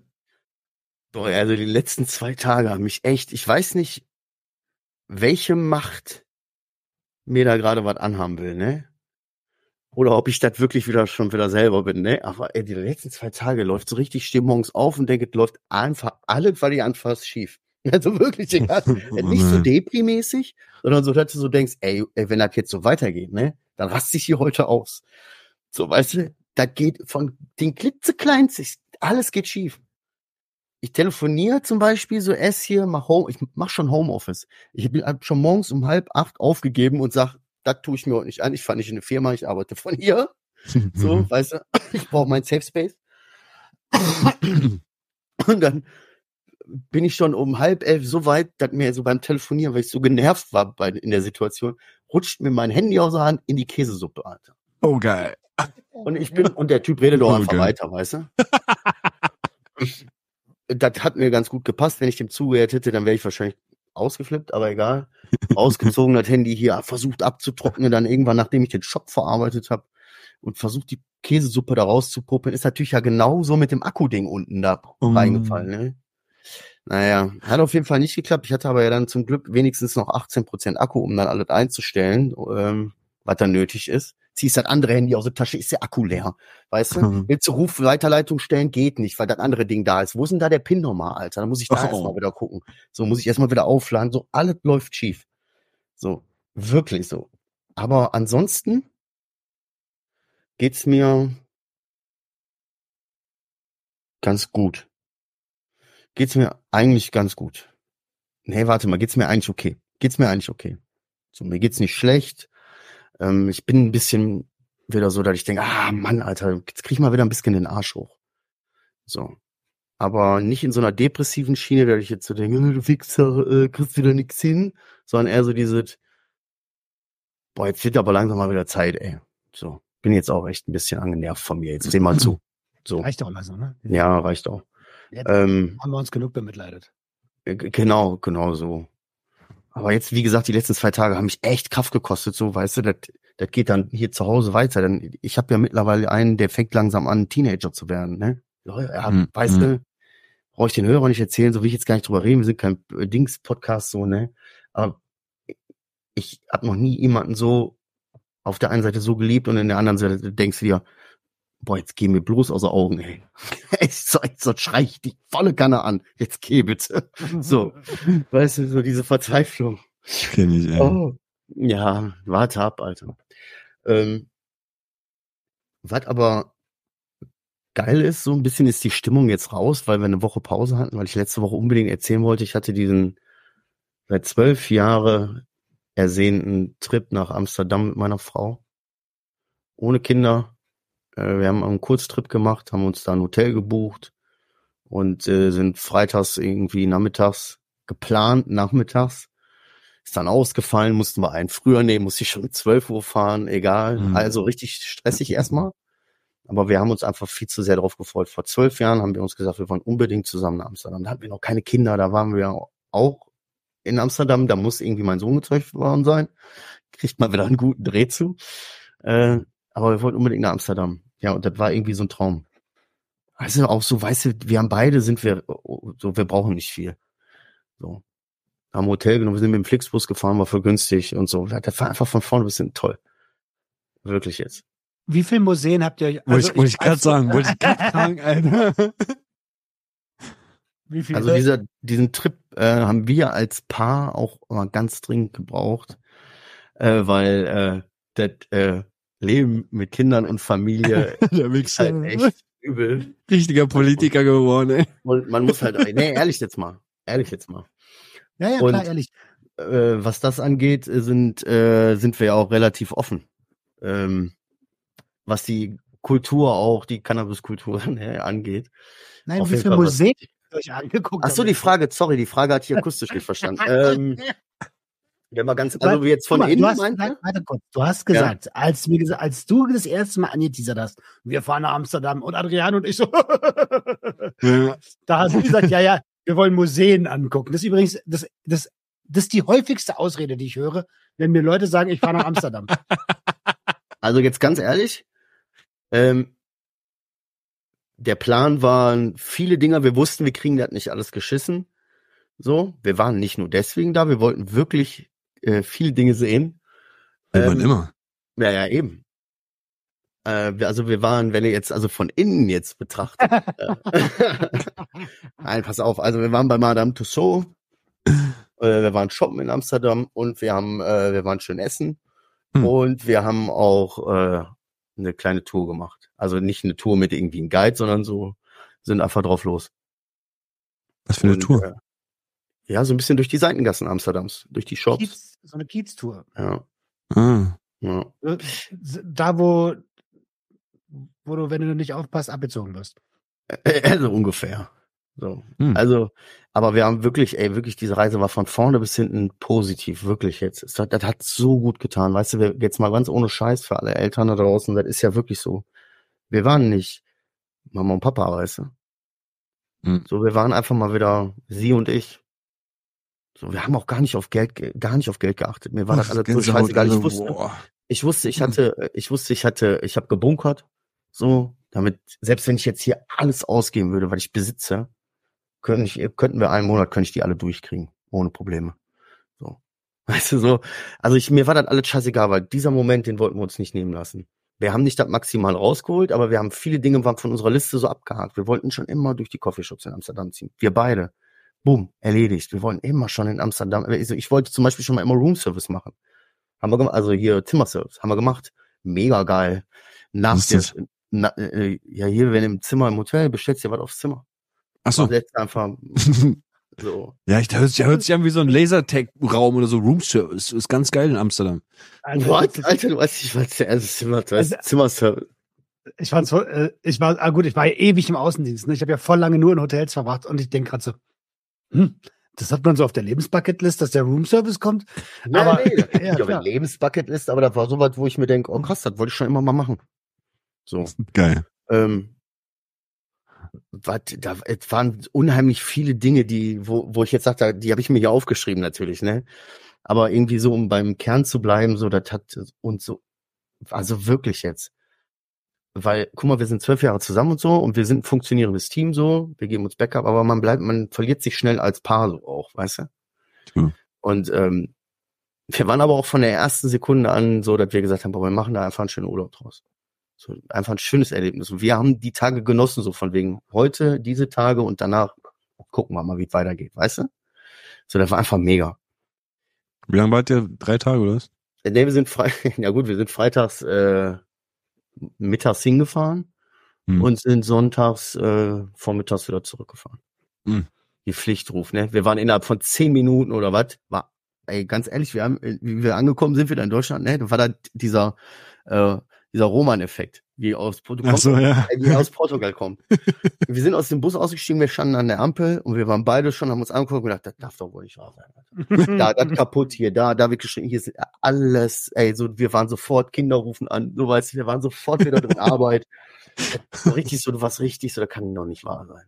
Boah, also die letzten zwei Tage haben mich echt, ich weiß nicht, welche Macht mir da gerade was anhaben will, ne? Oder ob ich das wirklich wieder schon wieder selber bin, ne? Aber ey, die letzten zwei Tage läuft so richtig, ich stehe morgens auf und denke, es läuft einfach alles, was ich anfasse, schief. Also wirklich, egal. nicht so deprimäßig, sondern so, dass du so denkst, ey, ey wenn das jetzt so weitergeht, ne, dann raste ich hier heute aus. So, weißt du, das geht von den klitzekleinen, alles geht schief. Ich telefoniere zum Beispiel, so ess hier, mach Home, ich mach schon Homeoffice. Ich bin hab schon morgens um halb acht aufgegeben und sag, das tue ich mir heute nicht an. Ich fahre nicht in eine Firma, ich arbeite von hier. So, weißt du, ich brauche mein Safe Space. Und dann bin ich schon um halb elf so weit, dass mir so beim Telefonieren, weil ich so genervt war bei, in der Situation, rutscht mir mein Handy aus der Hand in die Käsesuppe, Alter. Oh, geil. Und ich bin, und der Typ redet doch Oh, einfach geil. weiter, weißt du? Das hat mir ganz gut gepasst. Wenn ich dem zugehört hätte, dann wäre ich wahrscheinlich ausgeflippt, aber egal. Ausgezogen, das Handy hier versucht abzutrocknen, dann irgendwann, nachdem ich den Schock verarbeitet habe und versucht, die Käsesuppe da rauszupuppen, ist natürlich ja genauso mit dem Akkuding unten da Mm. reingefallen, ne? Naja, hat auf jeden Fall nicht geklappt. Ich hatte aber ja dann zum Glück wenigstens noch 18% Akku, um dann alles einzustellen, ähm, was dann nötig ist. Ziehst das andere Handy aus der Tasche, ist der Akku leer. Weißt du? Mhm. Willst du Rufweiterleitung stellen? Geht nicht, weil das andere Ding da ist. Wo ist denn da der PIN nochmal, Alter? Da muss ich da Oh. erstmal wieder gucken. So, muss ich erstmal wieder aufladen. So, alles läuft schief. So, wirklich so. Aber ansonsten geht's mir ganz gut. Geht's mir eigentlich ganz gut. Nee, warte mal, geht's mir eigentlich okay? Geht's mir eigentlich okay? So, mir geht's nicht schlecht. Ähm, ich bin ein bisschen wieder so, dass ich denke, ah Mann, Alter, jetzt krieg ich mal wieder ein bisschen den Arsch hoch. So. Aber nicht in so einer depressiven Schiene, dass ich jetzt so denke, "Äh, du Wichser, äh, kriegst wieder nix hin, sondern eher so dieses, boah, jetzt wird aber langsam mal wieder Zeit, ey. So. Bin jetzt auch echt ein bisschen angenervt von mir. Jetzt seh mal zu. So. Reicht auch langsam, ne? Ja, reicht auch. Jetzt Ähm, haben wir uns genug bemitleidet. äh, genau, genau so. Aber jetzt, wie gesagt, die letzten zwei Tage haben mich echt Kraft gekostet, so, weißt du, das, das geht dann hier zu Hause weiter. Dann, ich habe ja mittlerweile einen, der fängt langsam an, Teenager zu werden, ne? Ja, Mhm, weißt mhm. du, brauche ich den Hörer nicht erzählen, so will ich jetzt gar nicht drüber reden, wir sind kein äh, Dings-Podcast, so, ne? Aber ich habe noch nie jemanden so auf der einen Seite so geliebt und in der anderen Seite denkst du dir, boah, jetzt geh mir bloß aus den Augen, ey. Echt, so, so schrei ich die volle Kanne an. Jetzt geh bitte. So, weißt du, so diese Verzweiflung. Kenn ich, ey. Oh. Ja, warte ab, Alter. Ähm, was aber geil ist, so ein bisschen ist die Stimmung jetzt raus, weil wir eine Woche Pause hatten, weil ich letzte Woche unbedingt erzählen wollte, ich hatte diesen seit zwölf Jahre ersehnten Trip nach Amsterdam mit meiner Frau. Ohne Kinder. Äh, wir haben einen Kurztrip gemacht, haben uns da ein Hotel gebucht und äh, sind freitags irgendwie nachmittags geplant, nachmittags. Ist dann ausgefallen, mussten wir einen früher nehmen, musste ich schon um 12 Uhr fahren, egal. Mhm. Also richtig stressig erstmal. Aber wir haben uns einfach viel zu sehr darauf gefreut. Vor zwölf Jahren haben wir uns gesagt, wir wollen unbedingt zusammen nach Amsterdam. Da hatten wir noch keine Kinder, da waren wir auch in Amsterdam. Da muss irgendwie mein Sohn gezeugt worden sein. Kriegt mal wieder einen guten Dreh zu. Äh, aber wir wollten unbedingt nach Amsterdam. Ja, und das war irgendwie so ein Traum. Also auch so, weißt du, wir haben beide, sind wir, so, wir brauchen nicht viel. So. Haben ein Hotel genommen, wir sind mit dem Flixbus gefahren, war voll günstig und so. Das war einfach von vorne bis hinten toll. Wirklich jetzt. Wie viele Museen habt ihr? Wollte ich, wollte ich gerade weiß- sagen, wollte ich gerade fragen, Alter. Wie viele? Also dieser, diesen Trip äh, haben wir als Paar auch mal ganz dringend gebraucht, äh, weil äh, das äh, Leben mit Kindern und Familie Der ist halt echt übel. Richtiger Politiker geworden, ey. Und man muss halt, nee, ehrlich jetzt mal, ehrlich jetzt mal. ja, ja, und- klar, ehrlich. Äh, was das angeht, äh, sind äh, sind wir ja auch relativ offen. Ähm, was die Kultur auch, die Cannabis-Kultur ne, angeht. Nein, Auf wie viele Museen euch angeguckt? Ach so, die Frage, sorry, die Frage hatte ich akustisch nicht verstanden. Ähm, wenn man ganz, also jetzt von mal, innen du hast, meint nein, ihr? warte kurz. Du hast gesagt, als, wir, als du das erste Mal angeteasert hast, wir fahren nach Amsterdam und Adrian und ich so, Ja. da hast du gesagt, ja, ja, wir wollen Museen angucken. Das ist übrigens, das, das, das ist die häufigste Ausrede, die ich höre, wenn mir Leute sagen, ich fahre nach Amsterdam. Also jetzt ganz ehrlich, ähm, der Plan waren viele Dinge, wir wussten, wir kriegen das nicht alles geschissen. So, wir waren nicht nur deswegen da, wir wollten wirklich äh, viele Dinge sehen. Will man Ähm, immer. Ja, ja, eben. Äh, also wir waren, wenn ihr jetzt also von innen jetzt betrachtet. äh, Nein, pass auf. Also wir waren bei Madame Tussauds, äh, wir waren shoppen in Amsterdam und wir haben, äh, wir waren schön essen Hm. und wir haben auch eine kleine Tour gemacht. Also nicht eine Tour mit irgendwie einem Guide, sondern so sind einfach drauf los. Was für eine Und, Tour. Äh, ja, so ein bisschen durch die Seitengassen Amsterdams, durch die Shops. Kiez, so eine Kiez-Tour. Ja, Ah. ja. Da, wo, wo du, wenn du nicht aufpasst, abgezogen wirst. Also ungefähr. So. Hm. Also, aber wir haben wirklich, ey, wirklich, diese Reise war von vorne bis hinten positiv, wirklich jetzt. Es hat, das hat so gut getan. Weißt du, wir, jetzt mal ganz ohne Scheiß für alle Eltern da draußen, das ist ja wirklich so. Wir waren nicht Mama und Papa, weißt du. Hm. So, wir waren einfach mal wieder sie und ich. So, wir haben auch gar nicht auf Geld, ge- gar nicht auf Geld geachtet. Mir war das alles so scheißegal. Ich also, wusste, boah. ich wusste, ich Hm. hatte, ich wusste, ich hatte, ich habe gebunkert, so, damit, selbst wenn ich jetzt hier alles ausgeben würde, was ich besitze, könnte ich, könnten wir einen Monat, könnte ich die alle durchkriegen, ohne Probleme. So. Weißt du, so, also ich, mir war das alles scheißegal, weil dieser Moment, den wollten wir uns nicht nehmen lassen. Wir haben nicht das maximal rausgeholt, aber wir haben viele Dinge waren von unserer Liste so abgehakt. Wir wollten schon immer durch die Coffeeshops in Amsterdam ziehen. Wir beide. Boom, erledigt. Wir wollten immer schon in Amsterdam. Also ich wollte zum Beispiel schon mal immer Roomservice machen. Haben wir gemacht, also hier Zimmerservice, haben wir gemacht. Mega geil. Nach Was ist der, na, äh, ja, hier, wenn du im Zimmer im Hotel bestellst, dir was aufs Zimmer. Ach so. Man setzt einfach so. ja, ich, da hört sich, hört sich an wie so ein Lasertag-Raum oder so Roomservice. Ist ganz geil in Amsterdam. Also, What? Alter, du weißt nicht, was der erste Zimmer, du weißt, Also- Zimmerservice. ich fand's äh, ich war, ah gut, ich war ja ewig im Außendienst. Ne? Ich habe ja voll lange nur in Hotels verbracht und ich denke gerade so, hm, das hat man so auf der Lebensbucketlist, dass der Roomservice kommt. Nein, Aber- nee, ja, ja, klar. Lebensbucketlist, aber da war so was, wo ich mir denke, oh krass, das wollte ich schon immer mal machen. So. Geil. Ähm, was, da es waren unheimlich viele Dinge, die, wo, wo ich jetzt sagte, die habe ich mir hier aufgeschrieben natürlich, ne? Aber irgendwie so, um beim Kern zu bleiben, so, das hat uns so, also wirklich jetzt. Weil, guck mal, wir sind zwölf Jahre zusammen und so und wir sind ein funktionierendes Team so, wir geben uns Backup, aber man bleibt, man verliert sich schnell als Paar so auch, weißt du? Ja. Und ähm, wir waren aber auch von der ersten Sekunde an so, dass wir gesagt haben, boah, wir machen da einfach einen schönen Urlaub draus. So, einfach ein schönes Erlebnis. Und wir haben die Tage genossen, so von wegen heute, diese Tage und danach gucken wir mal, wie es weitergeht, weißt du? So, das war einfach mega. Wie lange wart ihr? Drei Tage oder was? Nee, wir sind frei, ja gut, wir sind freitags äh, mittags hingefahren Hm. und sind sonntags äh, vormittags wieder zurückgefahren. Hm. Die Pflichtruf, ne? Wir waren innerhalb von zehn Minuten oder was, war, ey, ganz ehrlich, wir haben, äh, wie wir angekommen sind wieder in Deutschland, ne? Da war da dieser, äh, dieser Roman-Effekt, wie aus, du Ach so, ja. äh, die aus Portugal kommen. wir sind aus dem Bus ausgestiegen, wir standen an der Ampel und wir waren beide schon, haben uns angeguckt und gedacht, das darf doch wohl nicht wahr sein. Da, das kaputt hier, da, da wird geschrien, hier ist alles, ey, so, wir waren sofort, Kinder rufen an, so weißt du, wir waren sofort wieder drin Arbeit. So richtig so, du warst richtig so, das kann doch nicht wahr sein.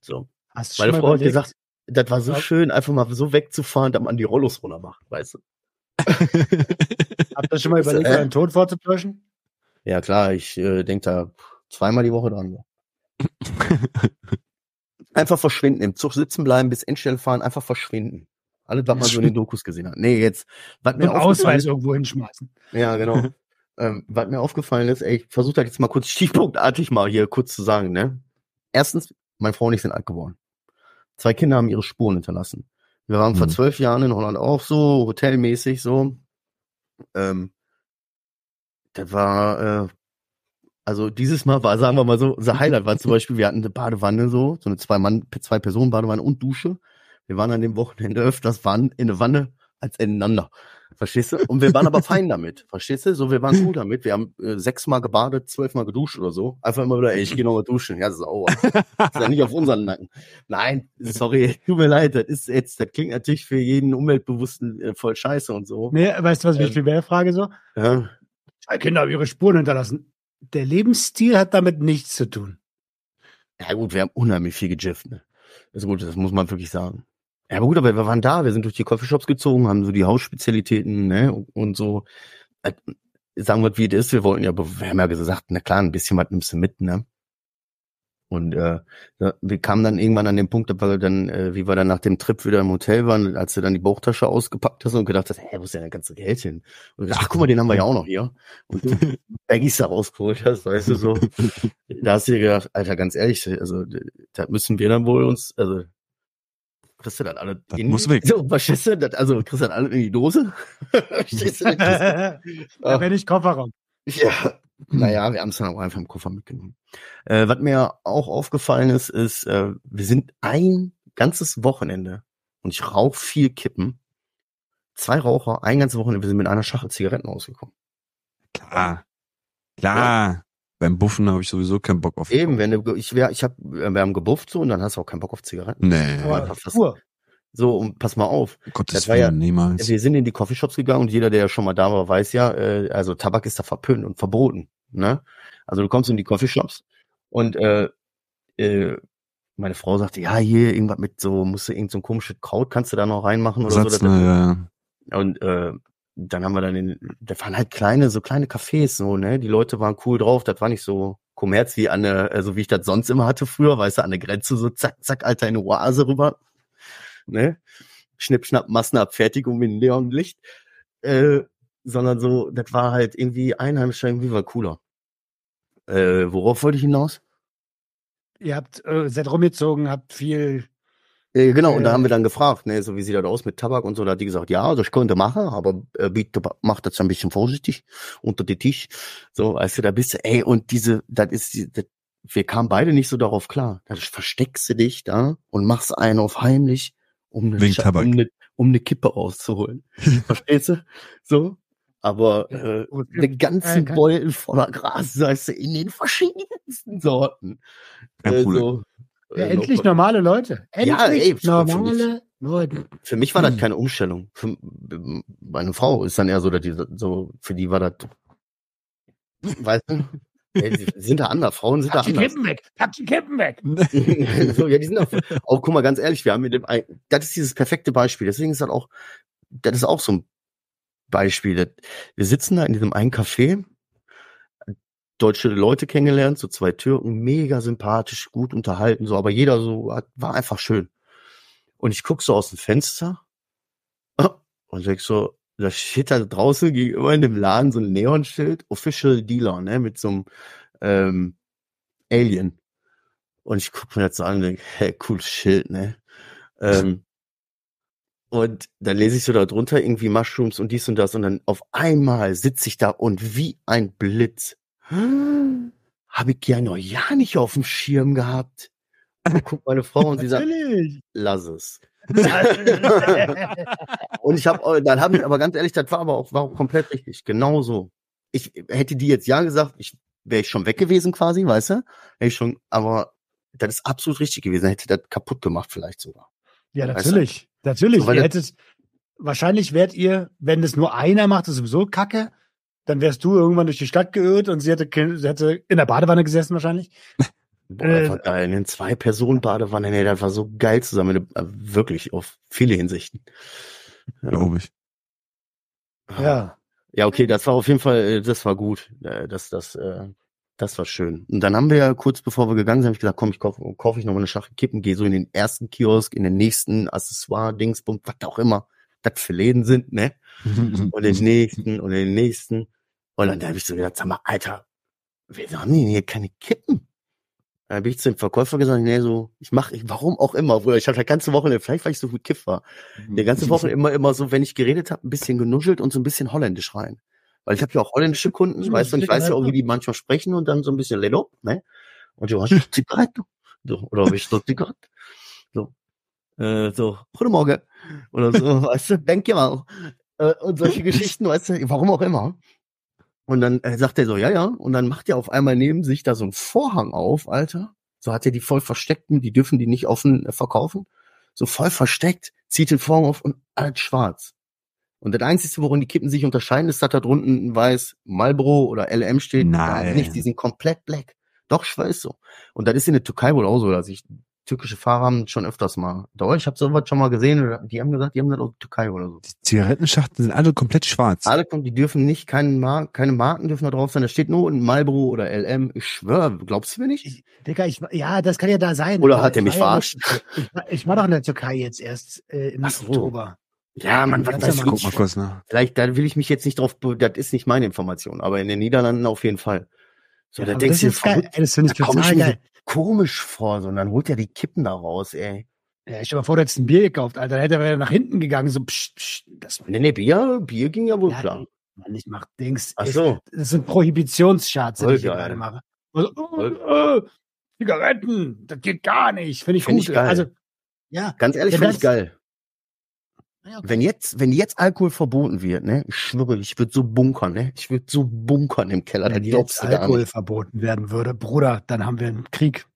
So. Hast du Meine Frau hat gesagt, das war so Ja. schön, einfach mal so wegzufahren, dass man die Rollos runter macht, weißt du. Habt ihr schon mal überlegt, Äh? euren Tod vorzutäuschen? Ja klar, ich äh, denke da zweimal die Woche dran. Einfach verschwinden, im Zug sitzen bleiben, bis Endstelle fahren, einfach verschwinden. Alles, was man so in den Dokus gesehen hat. Nee, jetzt, was mir Ausweis ist, irgendwo hinschmeißen. ja, genau. ähm, was mir aufgefallen ist, ey, ich versuche das jetzt mal kurz stichpunktartig mal hier kurz zu sagen, ne? Erstens, meine Frau und ich sind alt geworden. Zwei Kinder haben ihre Spuren hinterlassen. Wir waren vor Mhm. zwölf Jahren in Holland auch so, hotelmäßig so. Ähm, das war, äh, also dieses Mal war, sagen wir mal so, unser Highlight war zum Beispiel, wir hatten eine Badewanne so, so eine zwei Mann, zwei Personen Badewanne und Dusche. Wir waren an dem Wochenende öfters waren in der Wanne als ineinander. Verstehst du? Und wir waren aber fein damit. Verstehst du? So, wir waren cool damit. Wir haben äh, sechsmal gebadet, zwölfmal geduscht oder so. Einfach immer wieder, ey, ich gehe nochmal duschen. Ja, sauer. Das ist ja nicht auf unseren Nacken. Nein, sorry, tut mir leid. Das ist jetzt, das klingt natürlich für jeden Umweltbewussten äh, voll scheiße und so. Nee, weißt du, was ich Ähm, viel mehr frage so? Ja. Zwei Kinder haben ihre Spuren hinterlassen. Der Lebensstil hat damit nichts zu tun. Ja gut, wir haben unheimlich viel gejifft. Ne? Das ist gut, das muss man wirklich sagen. Ja, aber gut, aber wir waren da, wir sind durch die Coffeeshops gezogen, haben so die Hausspezialitäten, ne, und, und so. Äh, sagen wir, wie es ist, wir wollten ja, wir haben ja gesagt, na klar, ein bisschen was nimmst du mit, ne. Und äh, ja, wir kamen dann irgendwann an den Punkt, dass wir dann, äh, wie wir dann nach dem Trip wieder im Hotel waren, als du dann die Bauchtasche ausgepackt hast und gedacht hast, hä, wo ist denn das ganze Geld hin? Und ach, guck mal, den haben wir ja auch noch hier. Und du Baggies da rausgeholt hast, weißt du so. da hast du dir gedacht, Alter, ganz ehrlich, also da müssen wir dann wohl uns, also kriegst du das alle Das in, muss weg. So, verstehst du, das, also kriegst du das alle in die Dose? Verstehst du? da wäre nicht Kofferraum. Ja, naja, wir haben es dann auch einfach im Koffer mitgenommen. Äh, was mir auch aufgefallen ist, ist, äh, wir sind ein ganzes Wochenende und ich rauche viel Kippen. Zwei Raucher, ein ganzes Wochenende, wir sind mit einer Schachtel Zigaretten ausgekommen. Klar. Klar. Beim Buffen habe ich sowieso keinen Bock auf. Eben, wenn du, ich wär, ich hab, wir haben gebufft so und dann hast du auch keinen Bock auf Zigaretten. Nee. Aber einfach das-. So, und pass mal auf. Gottes das war ja- Willen, niemals. Wir sind in die Coffeeshops gegangen und jeder, der ja schon mal da war, weiß ja, äh, also Tabak ist da verpönt und verboten. Ne? Also du kommst in die Coffeeshops und äh, äh, meine Frau sagte, ja, hier irgendwas mit so, musst du irgend so ein komisches Kraut, kannst du da noch reinmachen oder Satz, so. ne, ja. Und äh, dann haben wir dann in, da waren halt kleine, so kleine Cafés, so, ne? Die Leute waren cool drauf, das war nicht so Kommerz wie an der, also wie ich das sonst immer hatte früher, weißt du, an der Grenze so zack, zack, Alter, in eine Oase rüber. Ne? Schnipp, schnapp, Massenabfertigung mit Neonlicht. Äh, sondern so, das war halt irgendwie einheimischer, irgendwie war cooler. Äh, worauf wollte ich hinaus? Ihr habt, äh, seid rumgezogen, habt viel. Äh, genau, und da Äh. haben wir dann gefragt, ne, so wie sieht das aus mit Tabak und so, da hat die gesagt, ja, das könnte machen, aber äh, bitte macht das ein bisschen vorsichtig unter den Tisch. So, weißt du, da bist du, ey, und diese, das ist, die, das, wir kamen beide nicht so darauf klar. Da versteckst du dich da und machst einen auf heimlich, um eine, um eine, um eine Kippe rauszuholen. Verstehst du? So. Aber äh, den ganzen Ja, Beutel voller Gras, weißt du, in den verschiedensten Sorten. Äh, so, Ja, äh, endlich no- normale Leute. Endlich Ja, ey, normale Leute. Für mich war das Hm. keine Umstellung. Für meine Frau ist dann eher so, dass die so, für die war das, weißt du, ey, die sind da anders, Frauen sind da Pack die anders. Kippen weg. Pack die Kippen weg. so, ja, die sind auch, auch, guck mal, ganz ehrlich, wir haben mit dem, das ist dieses perfekte Beispiel. Deswegen ist das auch, das ist auch so ein Beispiel. Wir sitzen da in diesem einen Café, deutsche Leute kennengelernt, so zwei Türken, mega sympathisch, gut unterhalten, so, aber jeder so, war einfach schön. Und ich guck so aus dem Fenster und denk so, da steht da draußen gegenüber in dem Laden so ein Neonschild, Official Dealer, ne, mit so einem ähm, Alien. Und ich guck mir das so an und denk, hey, cooles Schild, ne? Ähm, und dann lese ich so da drunter irgendwie Mushrooms und dies und das und dann auf einmal sitze ich da und wie ein Blitz habe ich ja noch ja nicht auf dem Schirm gehabt. Und guck meine Frau und sie sagt, lass es. Und ich habe, dann habe ich aber ganz ehrlich, das war aber auch, war auch komplett richtig. Genau so. Ich hätte die jetzt ja gesagt, ich wäre ich schon weg gewesen quasi, weißt du? Wäre ich schon, aber das ist absolut richtig gewesen. Hätte das kaputt gemacht vielleicht sogar. Ja, Weißt du? natürlich. Natürlich. So, ihr das- hättet, wahrscheinlich wärt ihr, wenn das nur einer macht, ist sowieso kacke. Dann wärst du irgendwann durch die Stadt geirrt und sie hätte, sie hätte in der Badewanne gesessen wahrscheinlich. Boah, das Äh, war geil. In den zwei Personen Badewanne, nee, das war so geil zusammen, äh, wirklich auf viele Hinsichten. Ja. Glaube ich. Ja. Ja, okay, das war auf jeden Fall, äh, das war gut. Äh, Das, das, äh, das war schön. Und dann haben wir ja kurz bevor wir gegangen sind, habe ich gesagt, komm, ich kaufe kauf ich noch mal eine Schachtel Kippen, gehe so in den ersten Kiosk, in den nächsten Accessoire, Dingsbums, was auch immer das für Läden sind, ne? Und den nächsten und den nächsten. Und dann habe ich so gedacht, sag mal, Alter, wir haben denn hier keine Kippen. Dann habe ich zu dem Verkäufer gesagt, nee, so, ich mache, warum auch immer, Bruder, ich hatte das ganze Wochenende, vielleicht weil ich so viel Kiff war, die ganze Woche immer, immer so, wenn ich geredet habe, ein bisschen genuschelt und so ein bisschen holländisch rein. Weil ich habe ja auch holländische Kunden, Ja, weißt du, und ich weiß ja auch, wie die manchmal sprechen und dann so ein bisschen Ledo, ne? Und du hast du Zigarette? So, oder habe ich so Zigarette? So, äh, so, guten Morgen. Oder so, weißt du, denk ja mal. Äh, und solche Geschichten, weißt du, warum auch immer. Und dann äh, sagt er so, ja, ja. Und dann macht er auf einmal neben sich da so einen Vorhang auf, Alter. So hat er die voll versteckten, die dürfen die nicht offen äh, verkaufen. So voll versteckt, zieht den Vorhang auf und alles schwarz. Und das Einzige, worin die Kippen sich unterscheiden, ist, dass da drunten weiß Marlboro oder LM steht. Nein. Nicht, die sind komplett black. Doch, ich weiß so. Und das ist in der Türkei wohl auch so, dass ich türkische Fahrer haben schon öfters mal. Doch, ich habe sowas schon mal gesehen. Die haben gesagt, die haben das auch in der Türkei oder so. Die Zigarettenschachteln sind alle komplett schwarz. Alle kommen, die dürfen nicht, keinen Mar keine Marken dürfen da drauf sein. Da steht nur ein Marlboro oder LM. Ich schwöre, glaubst du mir nicht? Ich, Digga, ich, ja, das kann ja da sein. Oder hat er ich mich ja verarscht? nicht- Ich, war- ich war doch in der Türkei jetzt erst äh, im Ach so. Oktober. Ja, man, was weiß ja ich. Guck mal kurz nach. Vielleicht, da will ich mich jetzt nicht drauf, das ist nicht meine Information, aber in den Niederlanden auf jeden Fall. So, da aber denkst das du verrückt, das finde ich da ich total mir geil. so komisch vor, so, und dann holt er die Kippen da raus, ey. Ja, ich stell mal vor, du hättest ein Bier gekauft, Alter. Dann hätte er wieder nach hinten gegangen, so, psch, psch, das Nee, nee, Bier, Bier ging ja wohl Ja, klar. Mann, ich mach Dings. Ach Ich- so. Das sind Prohibitionscharts, die ich hier gerade mache. Also, äh, äh, Zigaretten, das geht gar nicht. Finde ich Find gut. ich geil. Also, ja. Ganz ehrlich, Ja, finde ich geil. Ja, okay. Wenn jetzt, wenn jetzt Alkohol verboten wird, ne, ich schwöre, ich würde so bunkern, ne, ich würde so bunkern im Keller, Wenn jetzt Alkohol nicht. verboten werden würde, Bruder, dann haben wir einen Krieg.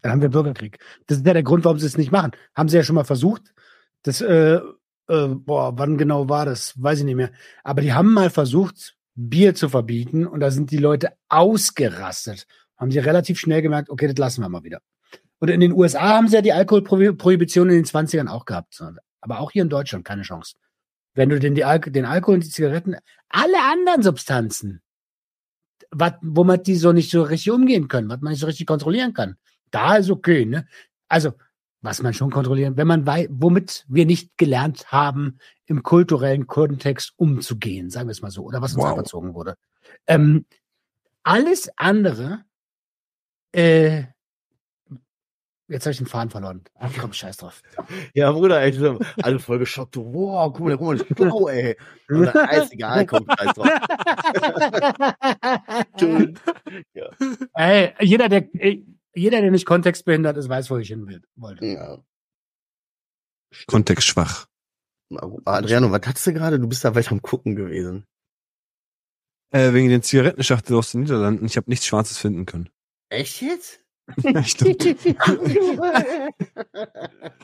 Dann haben wir Bürgerkrieg. Das ist ja der Grund, warum sie es nicht machen. Haben sie ja schon mal versucht. Das, äh, äh, boah, wann genau war das? Weiß ich nicht mehr. Aber die haben mal versucht, Bier zu verbieten und da sind die Leute ausgerastet. Haben sie relativ schnell gemerkt, okay, das lassen wir mal wieder. Und in den USA haben sie ja die Alkoholprohibition in den 20ern auch gehabt. Aber auch hier in Deutschland keine Chance. Wenn du den, die Al den Alkohol und die Zigaretten, alle anderen Substanzen, wat, womit die so nicht so richtig umgehen können, was man nicht so richtig kontrollieren kann. Da ist okay, ne? Also, was man schon kontrollieren, wenn man weiß, womit wir nicht gelernt haben, im kulturellen Kontext umzugehen, sagen wir es mal so, oder was uns Wow. aberzogen wurde. Ähm, alles andere, äh, jetzt habe ich den Faden verloren. Ach komm, scheiß drauf. Ja, Bruder, ey, so, alle voll geschockt, wow, guck mal, guck mal, ist schlau, ey. Und dann, ist egal, komm, scheiß drauf. Ja. Ey, jeder, der, ey, jeder, der nicht kontextbehindert ist, weiß, wo ich hin will, wollte. Ja. Kontextschwach. Adriano, was hattest du gerade? Du bist da weiter am Gucken gewesen. Äh, wegen den Zigarettenschachteln aus den Niederlanden. Ich habe nichts Schwarzes finden können. Echt jetzt?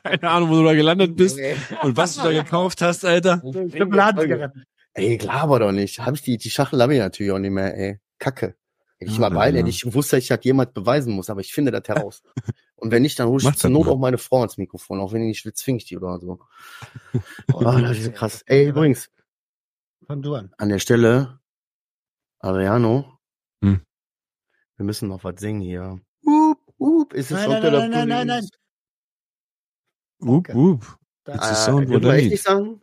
Keine Ahnung, wo du da gelandet bist und was du da gekauft hast, Alter. Ey, glaber doch nicht. Hab ich die, die Schachtel habe ich natürlich auch nicht mehr, ey. Kacke. Hätte ich mal bei, ja. hätte ich gewusst, dass ich das jemand beweisen muss, aber ich finde das heraus. Und wenn nicht, dann hole ich zur Not mal. auch meine Frau ans Mikrofon, auch wenn ich nicht will, zwinge ich die oder so. Oh, das ist krass. Ey, übrigens, Fang du an. an der Stelle, Adriano, Hm. wir müssen noch was singen hier. Up, up, ist es Nein, schon nein, nein, nein, nein. Das- It's the Äh, sound I echt need. nicht sagen?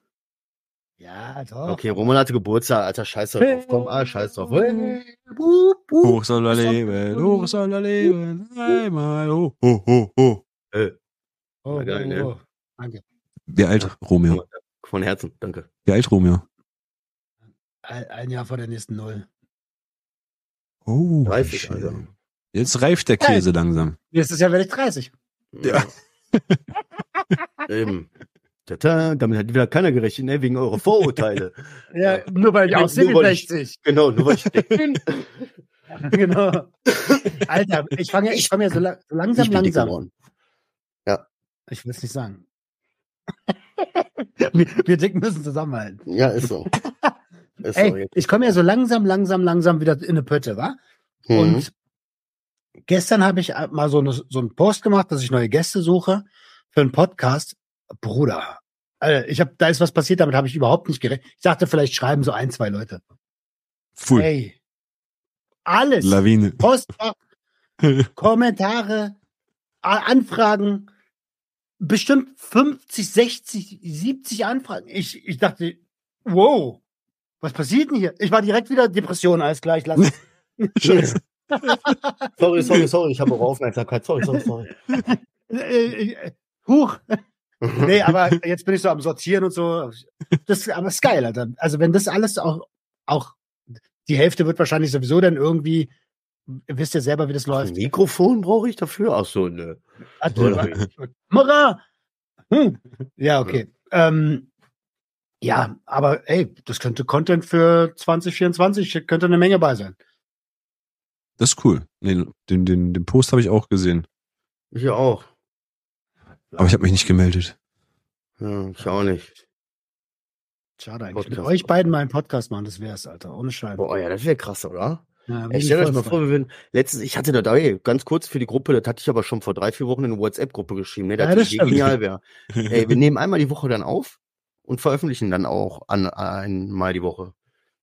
Ja, doch. Okay, Roman hatte Geburtstag, alter Scheiß drauf. Komm, ah, Scheiß drauf. Hoch soll er leben, hoch soll er leben, einmal hoch, hoch, hoch, hoch. Äh, Oh, Geil, oh, ne? oh. Danke. Wie alt, Romeo? von Herzen, danke. Wie alt, Romeo? Ein, Jahr vor der nächsten Null. Oh, 30, shit. Alter. Jetzt reift der Käse langsam. Nächstes Jahr werde ich 30. Ja. Eben. Tata, damit hat wieder keiner gerechnet, ne? wegen eurer Vorurteile. Ja, nur weil ich aussehe wie weil ich- 60. genau, nur weil ich bin. genau. Alter, ich fange ja, ich fange ja so, la so langsam, Ich bin dick langsam. geworden. Ich will es nicht sagen. wir, wir Dicken müssen zusammenhalten. Ja, ist so. Ist so. Ey, jetzt. ich komme ja so langsam, langsam, langsam wieder in eine Pötte, wa? Mhm. Und gestern habe ich mal so, eine, so einen Post gemacht, dass ich neue Gäste suche für einen Podcast. Bruder, Alter, ich habe, da ist was passiert, damit habe ich überhaupt nicht gerechnet. Ich dachte, vielleicht schreiben so ein, zwei Leute. Pfui. Ey, alles. Lawine. Postfach, Kommentare, Anfragen, bestimmt 50, 60, 70 Anfragen. Ich, ich dachte, wow, was passiert denn hier? Ich war direkt wieder Depression, alles gleich. Lass. Scheiße. Sorry, sorry, sorry, ich habe auch Aufmerksamkeit. Sorry, sorry, sorry. huch. Nee, aber jetzt bin ich so am Sortieren und so. Das aber ist geil, Alter. Also wenn das alles auch, auch die Hälfte wird wahrscheinlich sowieso dann irgendwie, ihr wisst ja selber, wie das Ein läuft. Mikrofon brauche ich dafür? Ach so, ne. Mara! Hm. Ja, okay. Ähm, Ja, aber ey, das könnte Content für 2024, könnte eine Menge bei sein. Das ist cool. Nee, den, den, den Post habe ich auch gesehen. Ich auch. Aber ich habe mich nicht gemeldet. Ja, ich auch nicht. Schade eigentlich. Mit Podcast. euch beiden mal einen Podcast machen, das wär's, Alter. Ohne Scheiß. Boah, ja, das wäre krass, oder? Ja, Ey, stellt euch mal vor, wir würden, letztens, ich hatte da, ey, ganz kurz für die Gruppe, das hatte ich aber schon vor drei, vier Wochen in eine WhatsApp-Gruppe geschrieben, ne, Ja, das genial wäre. Ey, wir nehmen einmal die Woche dann auf und veröffentlichen dann auch an, einmal die Woche.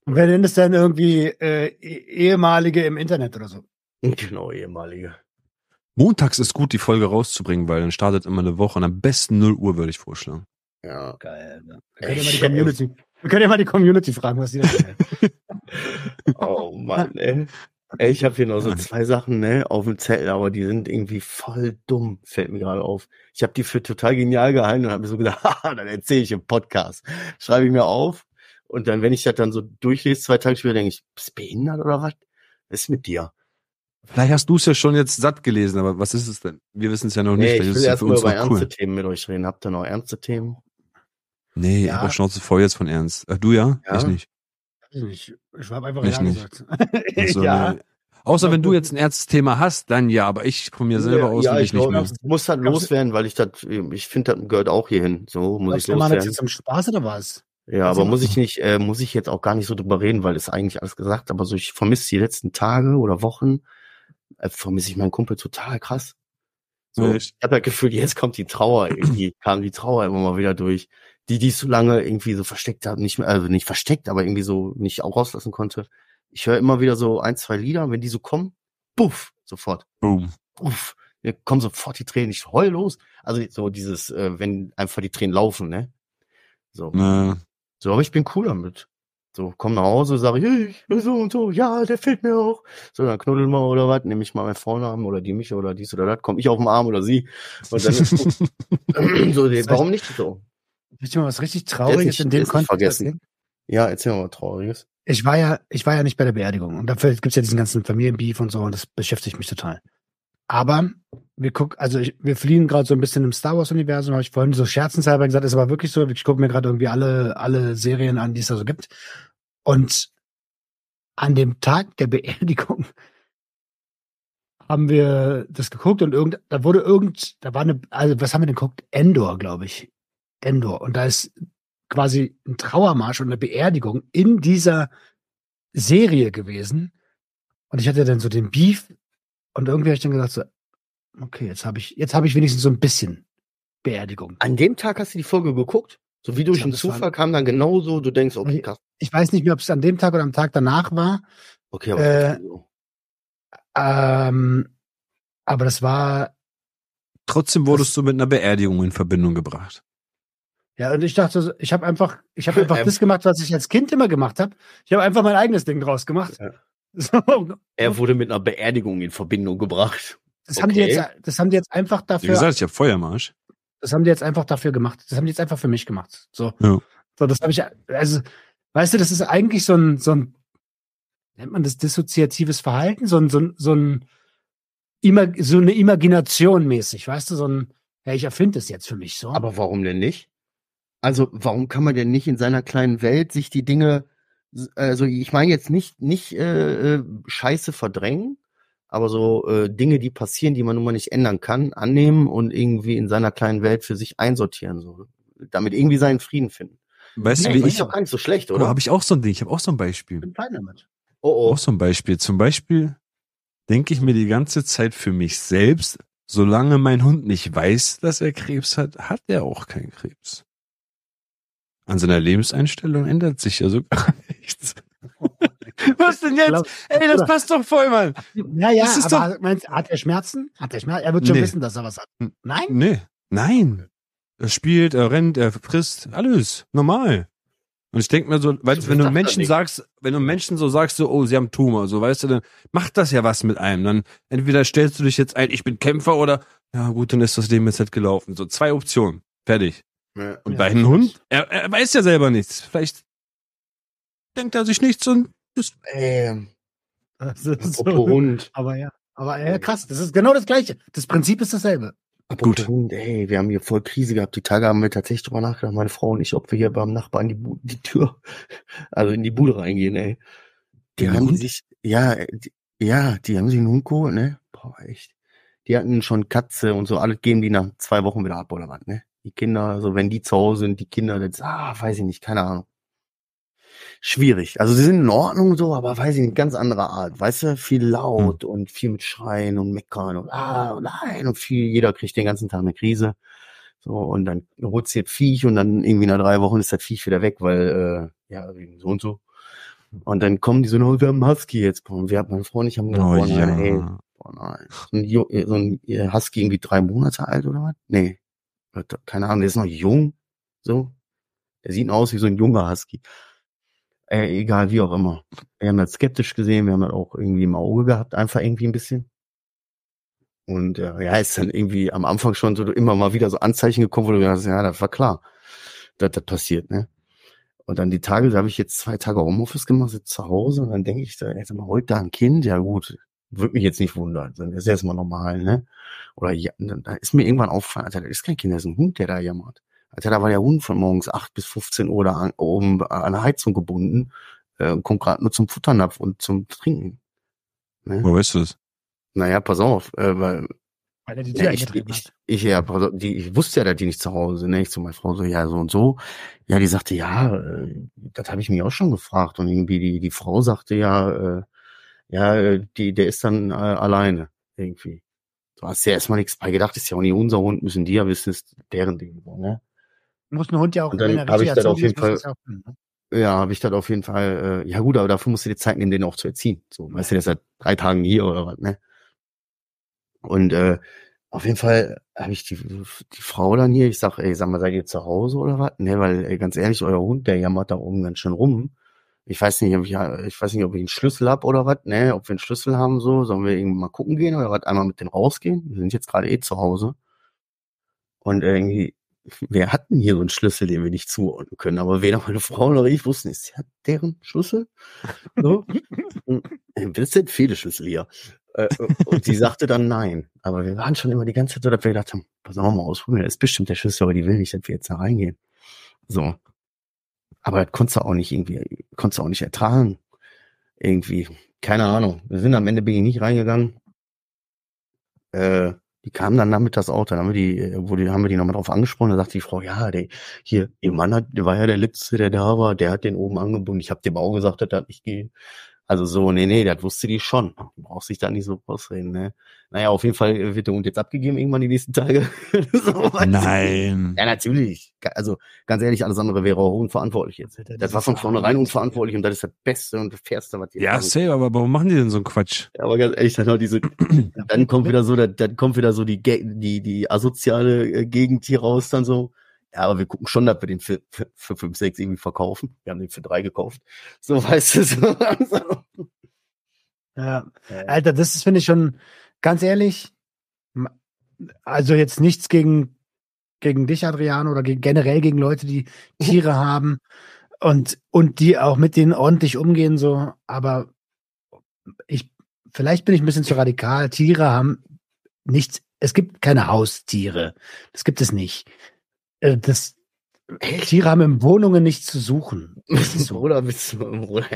Und wer nennt es denn irgendwie äh, eh- ehemalige im Internet oder so? Genau, ehemalige. Montags ist gut, die Folge rauszubringen, weil dann startet immer eine Woche und am besten 0 Uhr würde ich vorschlagen. Ja. Geil. Ne? Wir können ja mal die. Community, wir können ja mal die Community fragen, was die da sagen. Oh Mann, ey. Ey, ich habe hier noch so zwei Sachen, ne, auf dem Zettel, aber die sind irgendwie voll dumm, fällt mir gerade auf. Ich habe die für total genial gehalten und habe mir so gedacht, haha, dann erzähle ich im Podcast. Schreibe ich mir auf und dann, wenn ich das dann so durchlese, zwei Tage später, denke ich, bist du behindert oder was? Was ist mit dir? Vielleicht hast du es ja schon jetzt satt gelesen, aber was ist es denn? Wir wissen es ja noch nicht. Nee, ich will es ja erst mal über ernste Themen mit euch reden. Habt ihr noch ernste Themen? Nee, Ja. aber Schnauze voll jetzt von Ernst. Äh, du ja? Ja. Ich nicht. Weiß ich nicht. Ich habe einfach Ich ja nicht. gesagt. Also, ja. nee. Außer wenn du jetzt ein ernstes Thema hast, dann ja, aber ich von mir selber aus ja, will ich ich nicht mehr. ich muss halt loswerden, weil ich das, ich finde, das gehört auch hierhin. So muss ich Glaubst du, man jetzt loswerden. jetzt zum Spaß oder was? Ja, Also aber muss ich nicht, äh, muss ich jetzt auch gar nicht so drüber reden, weil es eigentlich alles gesagt, aber so ich vermisse die letzten Tage oder Wochen, äh, vermisse ich meinen Kumpel total krass. So, Ja, ich habe das Gefühl, jetzt kommt die Trauer, irgendwie kam die Trauer immer mal wieder durch, die die ich so lange irgendwie so versteckt habe, nicht mehr, also nicht versteckt, aber irgendwie so nicht auch rauslassen konnte. Ich höre immer wieder so ein, zwei Lieder, wenn die so kommen, puff, sofort Boom. uff, mir kommen sofort die Tränen, ich heul los. Also so dieses, äh, wenn einfach die Tränen laufen, ne? So. Na, So, aber ich bin cool damit. So, komm nach Hause, sage ich, hey, so und so, ja, der fehlt mir auch. So, dann knuddeln wir oder was, nehme ich mal meinen Vornamen oder die mich oder dies oder das, komm ich auf den Arm oder sie. Und dann ist gut. so, nee, warum nicht so? Ich dir mal was richtig Trauriges in dem Kontext vergessen. Ja, erzähl mal was Trauriges. Ich war ja, ich war ja nicht bei der Beerdigung und dafür gibt's ja diesen ganzen Familienbeef und so und das beschäftigt mich total. Aber wir gucken, also ich, wir fliehen gerade so ein bisschen im Star Wars Universum, habe ich vorhin so scherzenshalber gesagt, ist aber wirklich so, ich gucke mir gerade irgendwie alle alle Serien an, die es da so gibt. Und an dem Tag der Beerdigung haben wir das geguckt und irgend, da wurde irgend, da war eine, also was haben wir denn geguckt? Endor, glaube ich. Endor. Und da ist quasi ein Trauermarsch und eine Beerdigung in dieser Serie gewesen. Und ich hatte dann so den Beef und irgendwie habe ich dann gedacht so, okay, jetzt habe ich, jetzt habe ich wenigstens so ein bisschen Beerdigung. An dem Tag hast du die Folge geguckt? So wie durch Ja, einen das war- Zufall kam dann genauso, du denkst, okay, krass. Ich weiß nicht mehr, ob es an dem Tag oder am Tag danach war. Okay, aber Äh, so. Ähm, aber das war, trotzdem wurdest du mit einer Beerdigung in Verbindung gebracht. ja, und ich dachte, ich habe einfach, ich habe einfach das gemacht, was ich als Kind immer gemacht habe. Ich habe einfach mein eigenes Ding draus gemacht. Ja. So, er wurde mit einer Beerdigung in Verbindung gebracht. Das haben die Okay. jetzt, das haben die jetzt einfach Wie dafür gesagt, ich habe Feuermarsch. Das haben die jetzt einfach dafür gemacht. Das haben die jetzt einfach für mich gemacht. So. Ja. So, das habe ich, also, weißt du, das ist eigentlich so ein, so ein, nennt man das dissoziatives Verhalten? So ein, so ein, so ein, Ima- so eine Imagination mäßig, weißt du, so ein, ja, ich erfinde es jetzt für mich so. Aber warum denn nicht? Also, warum kann man denn nicht in seiner kleinen Welt sich die Dinge, also ich meine jetzt nicht, nicht äh, äh, Scheiße verdrängen, aber so äh, Dinge, die passieren, die man nun mal nicht ändern kann, annehmen und irgendwie in seiner kleinen Welt für sich einsortieren, so damit irgendwie seinen Frieden finden. Weißt du, wie ich, doch gar nicht so schlecht, oder? oder? habe ich auch so ein Ding, ich habe auch so ein Beispiel. bin fein damit. Oh Auch so ein Beispiel. Zum Beispiel denke ich mir die ganze Zeit für mich selbst, solange mein Hund nicht weiß, dass er Krebs hat, hat er auch keinen Krebs. An seiner Lebenseinstellung ändert sich ja so gar nichts. Was denn jetzt? Glaub- Ey, das passt doch voll, Mann. Ja, ja, Das ist aber meinst, hat er Schmerzen? Hat er Schmerzen? Er wird schon Nee. wissen, dass er was hat. Nein? Nee, nein. Er spielt, er rennt, er frisst, alles, normal. Und ich denke mir so, weil So wenn du Menschen sagst, wenn du Menschen so sagst, so, oh, sie haben Tumor, so weißt du, dann macht das ja was mit einem. Dann entweder stellst du dich jetzt ein, ich bin Kämpfer oder, ja gut, dann ist das Leben jetzt halt gelaufen. So zwei Optionen. Fertig. Ja. Und Ja, bei einem Hund, er, er weiß ja selber nichts. Vielleicht denkt er sich nichts und Ähm, Das ist apropos Hund. Aber ja. Aber ja, krass, das ist genau das Gleiche. Das Prinzip ist dasselbe. Gut. Hund, ey, wir haben hier voll Krise gehabt. Die Tage haben wir tatsächlich drüber nachgedacht, meine Frau und ich, ob wir hier beim Nachbarn die, Bu- die Tür, also in die Bude reingehen, ey. Die den haben Hund? sich, ja, die, ja, die haben sich einen Hund geholt, ne? Boah, echt. Die hatten schon Katze und so, alles geben die nach zwei Wochen wieder ab oder was, ne? Die Kinder, also wenn die zu Hause sind, die Kinder, das, ah, weiß ich nicht, keine Ahnung. Schwierig. Also sie sind in Ordnung so, aber weiß ich nicht, ganz andere Art. Weißt du, viel laut und viel mit Schreien und Meckern und ah, nein und viel, jeder kriegt den ganzen Tag eine Krise. So, und dann das Viech und dann irgendwie nach drei Wochen ist das Viech wieder weg, weil, äh, ja, so und so. Und dann kommen die so, oh, wir haben einen Husky jetzt. Und wir haben, mein Freund, ich haben gedacht, Oh boah, nein, ey, ja. boah, nein. So ein, so ein Husky irgendwie drei Monate alt oder was? Nee. Keine Ahnung, der ist noch jung. So. Der sieht aus wie so ein junger Husky. Äh, egal, wie auch immer. Wir haben das skeptisch gesehen, wir haben das auch irgendwie im Auge gehabt, einfach irgendwie ein bisschen. Und äh, ja, ist dann irgendwie am Anfang schon so immer mal wieder so Anzeichen gekommen, wo du gedacht hast, ja, das war klar, dass das passiert, ne? Und dann die Tage, da habe ich jetzt zwei Tage Homeoffice gemacht, sitze zu Hause und dann denke ich, da, jetzt mal heute da ein Kind, ja gut, würde mich jetzt nicht wundern, dann ist erstmal normal, ne? Oder ja, da ist mir irgendwann aufgefallen, Alter, das ist kein Kind, das ist ein Hund, der da jammert. Alter, da war der Hund von morgens 8 bis 15 Uhr da an, oben an der Heizung gebunden, äh, kommt gerade nur zum Futternapf und zum Trinken. Ne? Wo du das? Naja, pass auf, äh, weil Weil er die Tür ja, ich, ich, ich, ja, die, ich wusste ja, dass die nicht zu Hause, ne? Ich zu meiner Frau so, ja, so und so. Ja, die sagte, ja, äh, das habe ich mich auch schon gefragt. Und irgendwie die, die Frau sagte ja, äh, ja, äh, die, der ist dann äh, alleine irgendwie. Du hast ja erstmal nichts bei gedacht, ist ja auch nicht unser Hund, müssen die ja wissen, ist deren Ding, so, ne? Muss ein Hund ja auch, Und dann wenn hab richtig ich das auf jeden Fall- ja ne? Ja, habe ich das auf jeden Fall, äh, ja gut, aber dafür musst du dir Zeit nehmen, den auch zu erziehen. So, weißt du, der ist seit drei Tagen hier oder was, ne? Und äh, auf jeden Fall habe ich die, die Frau dann hier, ich sag, ey, sag mal, seid ihr zu Hause oder was? Ne, weil, ey, ganz ehrlich, euer Hund, der jammert da oben ganz schön rum. Ich weiß nicht, ob ich, ich weiß nicht, ob ich einen Schlüssel hab oder was, ne, ob wir einen Schlüssel haben, so, sollen wir irgendwie mal gucken gehen oder was, einmal mit dem rausgehen? Wir sind jetzt gerade eh zu Hause. Und irgendwie, wir hatten hier so einen Schlüssel, den wir nicht zuordnen können, aber weder meine Frau noch ich wussten, ist ja deren Schlüssel? So. Äh, Das sind viele Schlüssel hier. Äh, Und sie sagte dann nein. Aber wir waren schon immer die ganze Zeit so, dass wir gedacht haben, pass auf mal ausprobieren, das ist bestimmt der Schlüssel, aber die will nicht, dass wir jetzt da reingehen. So. Aber das konntest du auch nicht irgendwie, konntest du auch nicht ertragen. Irgendwie. Keine Ahnung. Wir sind am Ende bin ich nicht reingegangen. Äh, die kamen dann nachmittags auch, dann haben wir die, äh, wo die, haben wir die nochmal drauf angesprochen, da sagte die Frau, ja, der, hier, ihr Mann hat, der war ja der Letzte, der da war, der hat den oben angebunden. Ich habe dem auch gesagt, dass das nicht geht. Also so, nee, nee, das wusste die schon. Du brauchst dich da nicht so rausreden, ne? Naja, auf jeden Fall wird der Hund jetzt abgegeben irgendwann die nächsten Tage. so? Nein. Ja, natürlich. Also ganz ehrlich, alles andere wäre auch unverantwortlich jetzt. Alter, Das war von vornherein unverantwortlich und das ist das Beste und das Fairste, was ihr Ja, machen safe, aber warum machen die denn so einen Quatsch? ja, aber ganz ehrlich, dann noch diese, dann kommt wieder so, dann, dann kommt wieder so die, die, die asoziale äh, Gegend hier raus, dann so. Ja, aber wir gucken schon, dass wir den für, für, für 5, 6 irgendwie verkaufen. Wir haben den für drei gekauft. So, weißt du, so. Ja. Alter, das ist, finde ich schon, ganz ehrlich, also jetzt nichts gegen, gegen dich, Adriano, oder gegen, generell gegen Leute, die Tiere haben und, und die auch mit denen ordentlich umgehen, so, aber ich, vielleicht bin ich ein bisschen zu radikal. Tiere haben nichts, es gibt keine Haustiere. Das gibt es nicht. Äh, Das, Tiere haben in Wohnungen nichts zu suchen. Bruder, bist du, Bruder.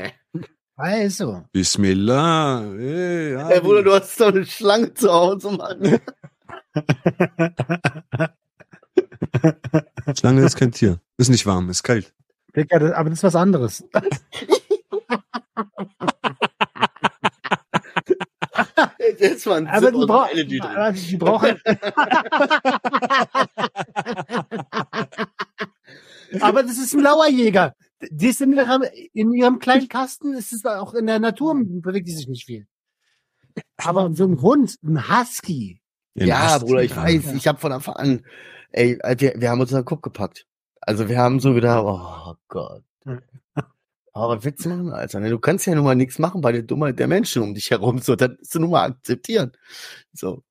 Ja, ist so. Bismillah. Ey, ja. Ey, Bruder, du hast doch eine Schlange zu Hause, Mann. Schlange ist kein Tier. Ist nicht warm, ist kalt. Digga, aber das ist was anderes. Das war ein Aber die, Zipper, brau so Energy drin. aber die brauchen. aber das ist ein Lauerjäger. Die ist in ihrem, in ihrem kleinen Kasten, ist es auch in der Natur, bewegt die sich nicht viel. Aber so ein Hund, ein Husky. Den Ja, du Bruder, ich weiß, ich habe von Anfang an, ey, wir, wir haben uns in den Kopf gepackt. Also wir haben so gedacht, oh Gott. Aber Witz machen, Alter. Ne? Du kannst ja nun mal nichts machen bei der Dummheit der Menschen um dich herum. So, das musst du nun mal akzeptieren. So.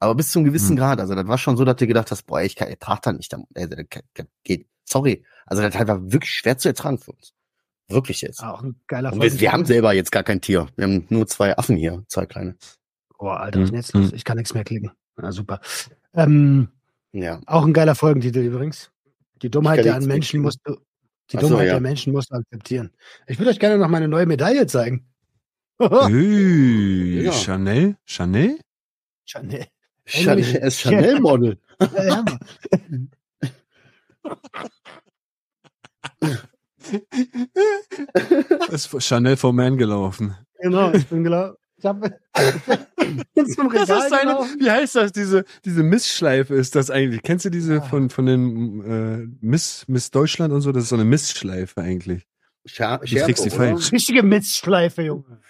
Aber bis zu einem gewissen Hm. Grad. Also das war schon so, dass du gedacht hast, boah, ich kann, ich da nicht. Also, das geht. Sorry. Also das war wirklich schwer zu ertragen für uns. Wirklich jetzt. Auch ein geiler Und wir, wir haben selber jetzt gar kein Tier. Wir haben nur zwei Affen hier, zwei kleine. Oh, Alter, was ist denn jetzt Hm. los? Ich kann nichts mehr klicken. Na, super. Ähm, Ja. auch ein geiler Folgentitel übrigens. Die Dummheit der nichts Menschen musst du, die so, Dummheit ja. der Menschen musst du akzeptieren. Ich würde euch gerne noch meine neue Medaille zeigen. Ui, Ja. Chanel? Chanel? Chanel. Chanel, er ist Chanel-Model. Ja. Ist Chanel for Man gelaufen. genau, ich bin genau. Ich hab, bin zum Das Regal ist seine, gelaufen. wie heißt das? Diese, diese Missschleife ist das eigentlich. Kennst du diese Ah. von, von den äh, Miss, Miss Deutschland und so? Das ist so eine Missschleife eigentlich. Scher Du trägst die oder? falsch. Richtige Mistschleife, Junge.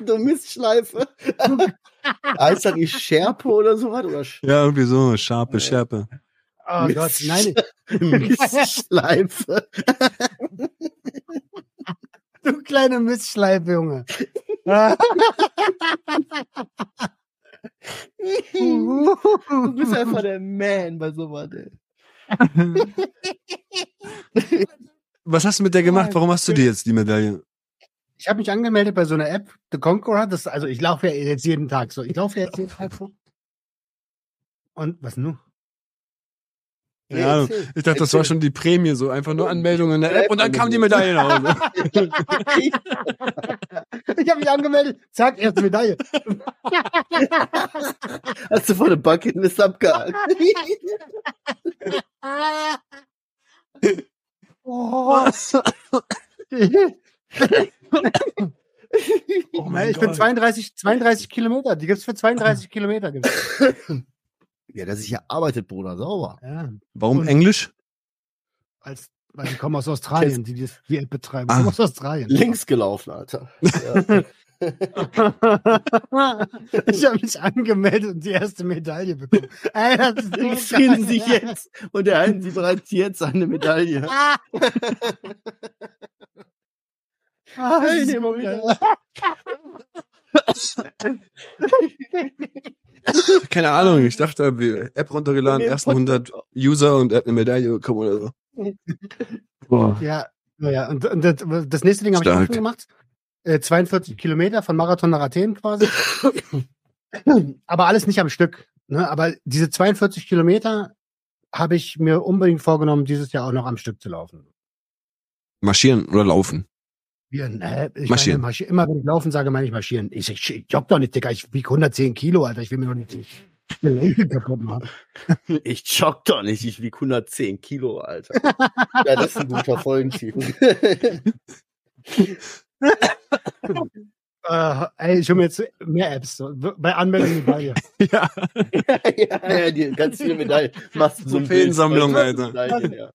Du Mistschleife. heißt das nicht Schärpe oder sowas? Oder Sch Ja, irgendwie so. Scharpe, Schärpe. Oh Mist- Gott, nein, Mistschleife. du kleine Mistschleife, Junge. Du bist einfach der Man bei sowas, ey. Was hast du mit der gemacht? Warum hast du dir jetzt die Medaille? Ich habe mich angemeldet bei so einer App, The Conqueror. Das, also ich laufe ja jetzt jeden Tag so. Ich laufe ja jetzt jeden Tag so. Und was nun? Nee, Ja, erzähl. ich dachte, das war Erzähl. schon die Prämie, so einfach nur Anmeldung in der App und dann kam die Medaille nach Hause. Ich habe mich angemeldet. Zack, erste Medaille. Hast du vor der Bucketlist abgehakt? Oh. oh man, ich bin 32, 32 Kilometer. Die gibt's für 32 Kilometer. Ja, dass ich hier arbeitet, Bruder, sauber. Ja, Warum Und- Englisch? als, weil die kommen aus Australien, die die, die App betreiben. Ah. kommen aus Australien. Links gelaufen, Alter. Ja. ich habe mich angemeldet und die erste Medaille bekommen. Ey, das ist so Registrieren geil. Sie sich jetzt und erhalten Sie bereits jetzt eine Medaille. Ah, das ist Teilnehmer so wieder. Keine Ahnung, ich dachte, wir App runtergeladen, ersten 100 User und er hat eine Medaille bekommen oder so. Boah. Ja, ja. Und, und das, das nächste Ding habe ich auch gemacht. Äh, 42 Kilometer von Marathon nach Athen quasi. Aber alles nicht am Stück. Ne? Aber diese 42 Kilometer habe ich mir unbedingt vorgenommen, dieses Jahr auch noch am Stück zu laufen. Marschieren oder laufen. Wir, ne, ich Marschieren. Meine, marschi immer wenn ich laufen sage, meine ich marschieren. Ich, ich, ich jogge doch nicht, Digga. Ich wiege 110 Kilo, Alter. Ich will mir doch nicht die Gelenke kaputt machen. Ich jogge doch nicht, ich wiege 110 Kilo, Alter. Ja, das ist ein guter Folgentitel. Äh, ey, ich hole mir jetzt mehr Apps. So. Bei Anmeldung bei dir. Ja. ja, ja, die ganz viele Medaillen. Machst du so ein Trophäensammlung, Bild, Alter. Medaillen, ja.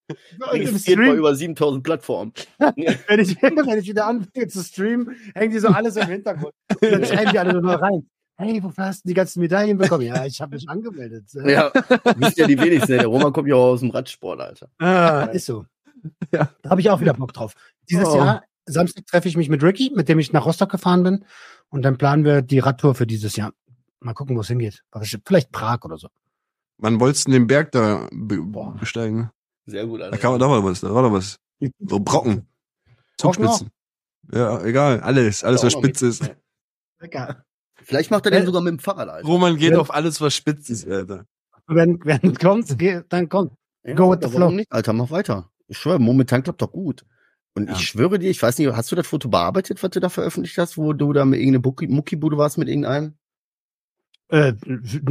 Registriert bei über 7000 Plattformen. wenn, ich, wenn ich wieder anfange zu streamen, hängen die so alles im Hintergrund. Und dann schreiben die alle nur noch rein. Hey, wofür hast du die ganzen Medaillen bekommen? Ja, ich habe mich angemeldet. Ja, wisst ja die wenigsten. Der Roman kommt ja auch aus dem Radsport, Alter. Ah, ist so. Ja. Da habe ich auch wieder Bock drauf. Dieses Oh. Jahr, Samstag treffe ich mich mit Ricky, mit dem ich nach Rostock gefahren bin. Und dann planen wir die Radtour für dieses Jahr. Mal gucken, wo es hingeht. Vielleicht Prag oder so. Wann wolltest du den Berg da be besteigen? Sehr gut, Da Alter. kann man, da war was, da war doch was. So Brocken. Zugspitzen. Ja, egal. Alles, alles, Da was spitz ist. Lecker. Vielleicht macht er den sogar mit dem Fahrrad, Alter. Roman geht Ja. auf alles, was spitz ist, Alter. Wenn, wenn es kommt, geh- dann kommt. Ja, Go with the warum flow. nicht? Alter, mach weiter. Ich schwöre, momentan klappt doch gut. Und Ja. ich schwöre dir, ich weiß nicht, hast du das Foto bearbeitet, was du da veröffentlicht hast, wo du da mit irgendeiner Mucki- Muckibude warst mit irgendeinem? Äh,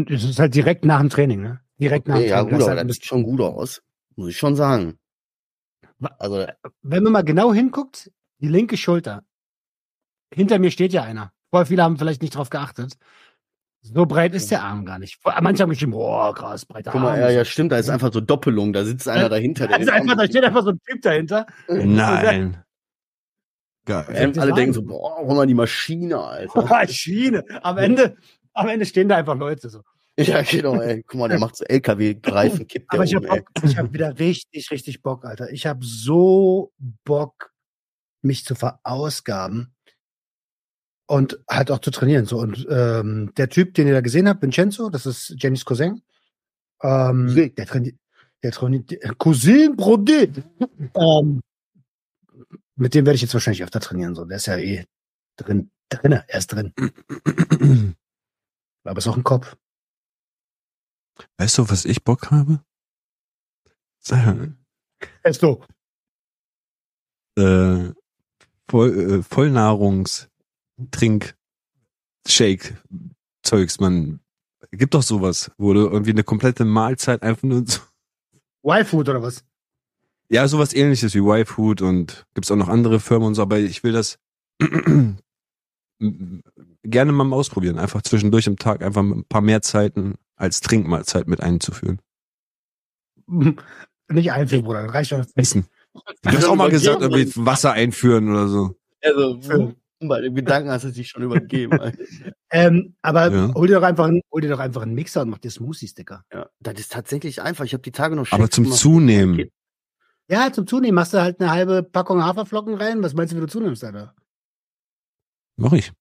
es ist halt direkt nach dem Training, ne? Direkt nach dem Okay, ja, Training. gut, Das aber halt ein das sieht schon gut aus. Muss ich schon sagen. Also, wenn man mal genau hinguckt, die linke Schulter. Hinter mir steht ja einer. Voll viele haben vielleicht nicht drauf geachtet. So breit ist der Arm gar nicht. Manche haben geschrieben, boah, krass, breiter guck mal, Arm. ja, ja, stimmt, da ist einfach so Doppelung, da sitzt einer dahinter. Also den einfach, da steht einfach so ein Typ dahinter. Nein. Geil. alle denken so, boah, hol mal die Maschine, Alter. Maschine. Am Ende, am Ende stehen da einfach Leute so. ja, genau, ey. Guck mal, der macht so LKW-Reifen, kippt der Aber ich um, habe ich habe wieder richtig, richtig Bock, Alter. Ich habe so Bock, mich zu verausgaben und halt auch zu trainieren. So und ähm, der Typ, den ihr da gesehen habt, Vincenzo, das ist Jennys Cousin. Ähm, Cousin. der trainiert, der trainiert, Cousin Brody. ähm, mit dem werde ich jetzt wahrscheinlich öfter trainieren. So, der ist ja eh drin, drinne, er ist drin. Aber ist auch ein Kopf. Weißt du, was ich Bock habe? Esto. Äh, Voll, äh, Vollnahrungs Trink Shake Zeugs, man gibt doch sowas, wo du irgendwie eine komplette Mahlzeit einfach nur so, Y-Food oder was? ja, sowas ähnliches wie Y-Food und gibt's auch noch andere Firmen und so, aber ich will das gerne mal ausprobieren, einfach zwischendurch im Tag einfach ein paar mehr Zeiten als Trinkmahlzeit mit einzuführen. Nicht einführen, Bruder. Das reicht schon. Essen. Du hast auch mal gesagt, irgendwie Wasser einführen oder so. Also, bei dem Gedanken hast du dich schon übergeben. Ähm, aber Ja. hol dir doch einfach, einen- hol dir doch einfach einen Mixer und mach dir Smoothies, Dicker. ja, das ist tatsächlich einfach. Ich habe die Tage noch Aber Shakes zum gemacht. Zunehmen. Ja, zum Zunehmen machst du halt eine halbe Packung Haferflocken rein. Was meinst du, wie du zunimmst, Alter? Mach ich.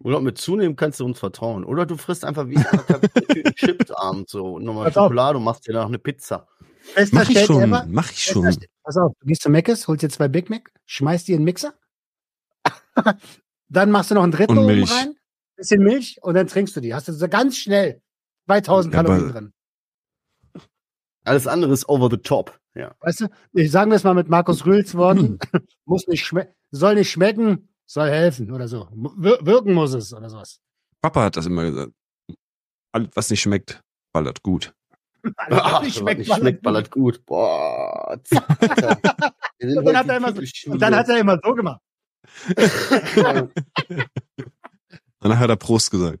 Oder mit zunehmen kannst du uns vertrauen. Oder du frisst einfach wie Tüten Chips abends so und nochmal Pass auf. Schokolade und machst dir danach eine Pizza. Bester Mach ich schon. ever. Mach ich Bester schon. Pass auf, du gehst zu Mc's, holst dir zwei Big Mac, schmeißt die in den Mixer. dann machst du noch einen dritten Und oben Milch. rein, bisschen Milch und dann trinkst du die. Hast du so ganz schnell 2000 Ja, Kalorien drin. Alles andere ist over the top. Ja. Weißt du, ich sagen wir es mal mit Markus Rühls Worten, muss nicht soll nicht schmecken, soll helfen oder so. Wir wirken muss es oder sowas. Papa hat das immer gesagt. Alles, was nicht schmeckt, ballert gut. Alles, was nicht was schmeckt, nicht schmeckt, ballert gut. Boah. Wir sind Und dann, er so- und dann hat er immer so gemacht. Danach hat er Prost gesagt.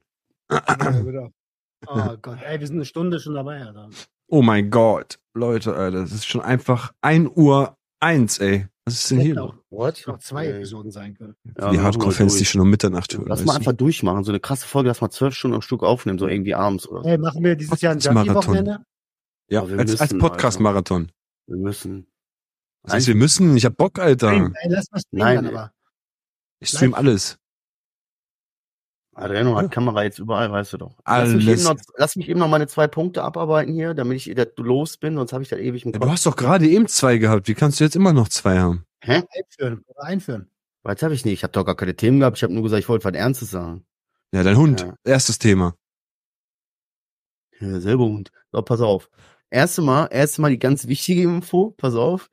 oh Gott, ey, wir sind eine Stunde schon dabei, Alter. Oh mein Gott. Leute, Alter, das ist schon einfach 1 Uhr 1, ey. Was ist denn hier auch What? noch zwei Äh, Episoden sein können. ja, Die Hardcore-Fans, die schon um Mitternacht hören. Lass mal du? einfach durchmachen. So eine krasse Folge, lass mal zwölf Stunden am Stück aufnehmen, so irgendwie abends oder so. Hey, machen wir dieses Jahr ein. Junkie-Wochenende? Ja, wir als, als Podcast-Marathon. Wir müssen. Das heißt, wir müssen, ich hab Bock, Alter. Nein, ey, lass mal streamen Nein, dann ey. aber. Ich stream alles. Adriano Ja. hat Kamera jetzt überall, weißt du doch. Lass mich, Alles. eben noch, lass mich eben noch meine zwei Punkte abarbeiten hier, damit ich los bin, sonst habe ich das ewig im Ja, Kopf. du hast doch gerade eben zwei gehabt. Wie kannst du jetzt immer noch zwei haben? Hä? Einführen. Oder einführen. Was habe ich nicht? Ich habe doch gar keine Themen gehabt. Ich habe nur gesagt, ich wollte was Ernstes sagen. Ja, dein Hund. Ja. Erstes Thema. Ja, selber Hund. So, pass auf. Erste Mal, erste Mal die ganz wichtige Info. Pass auf.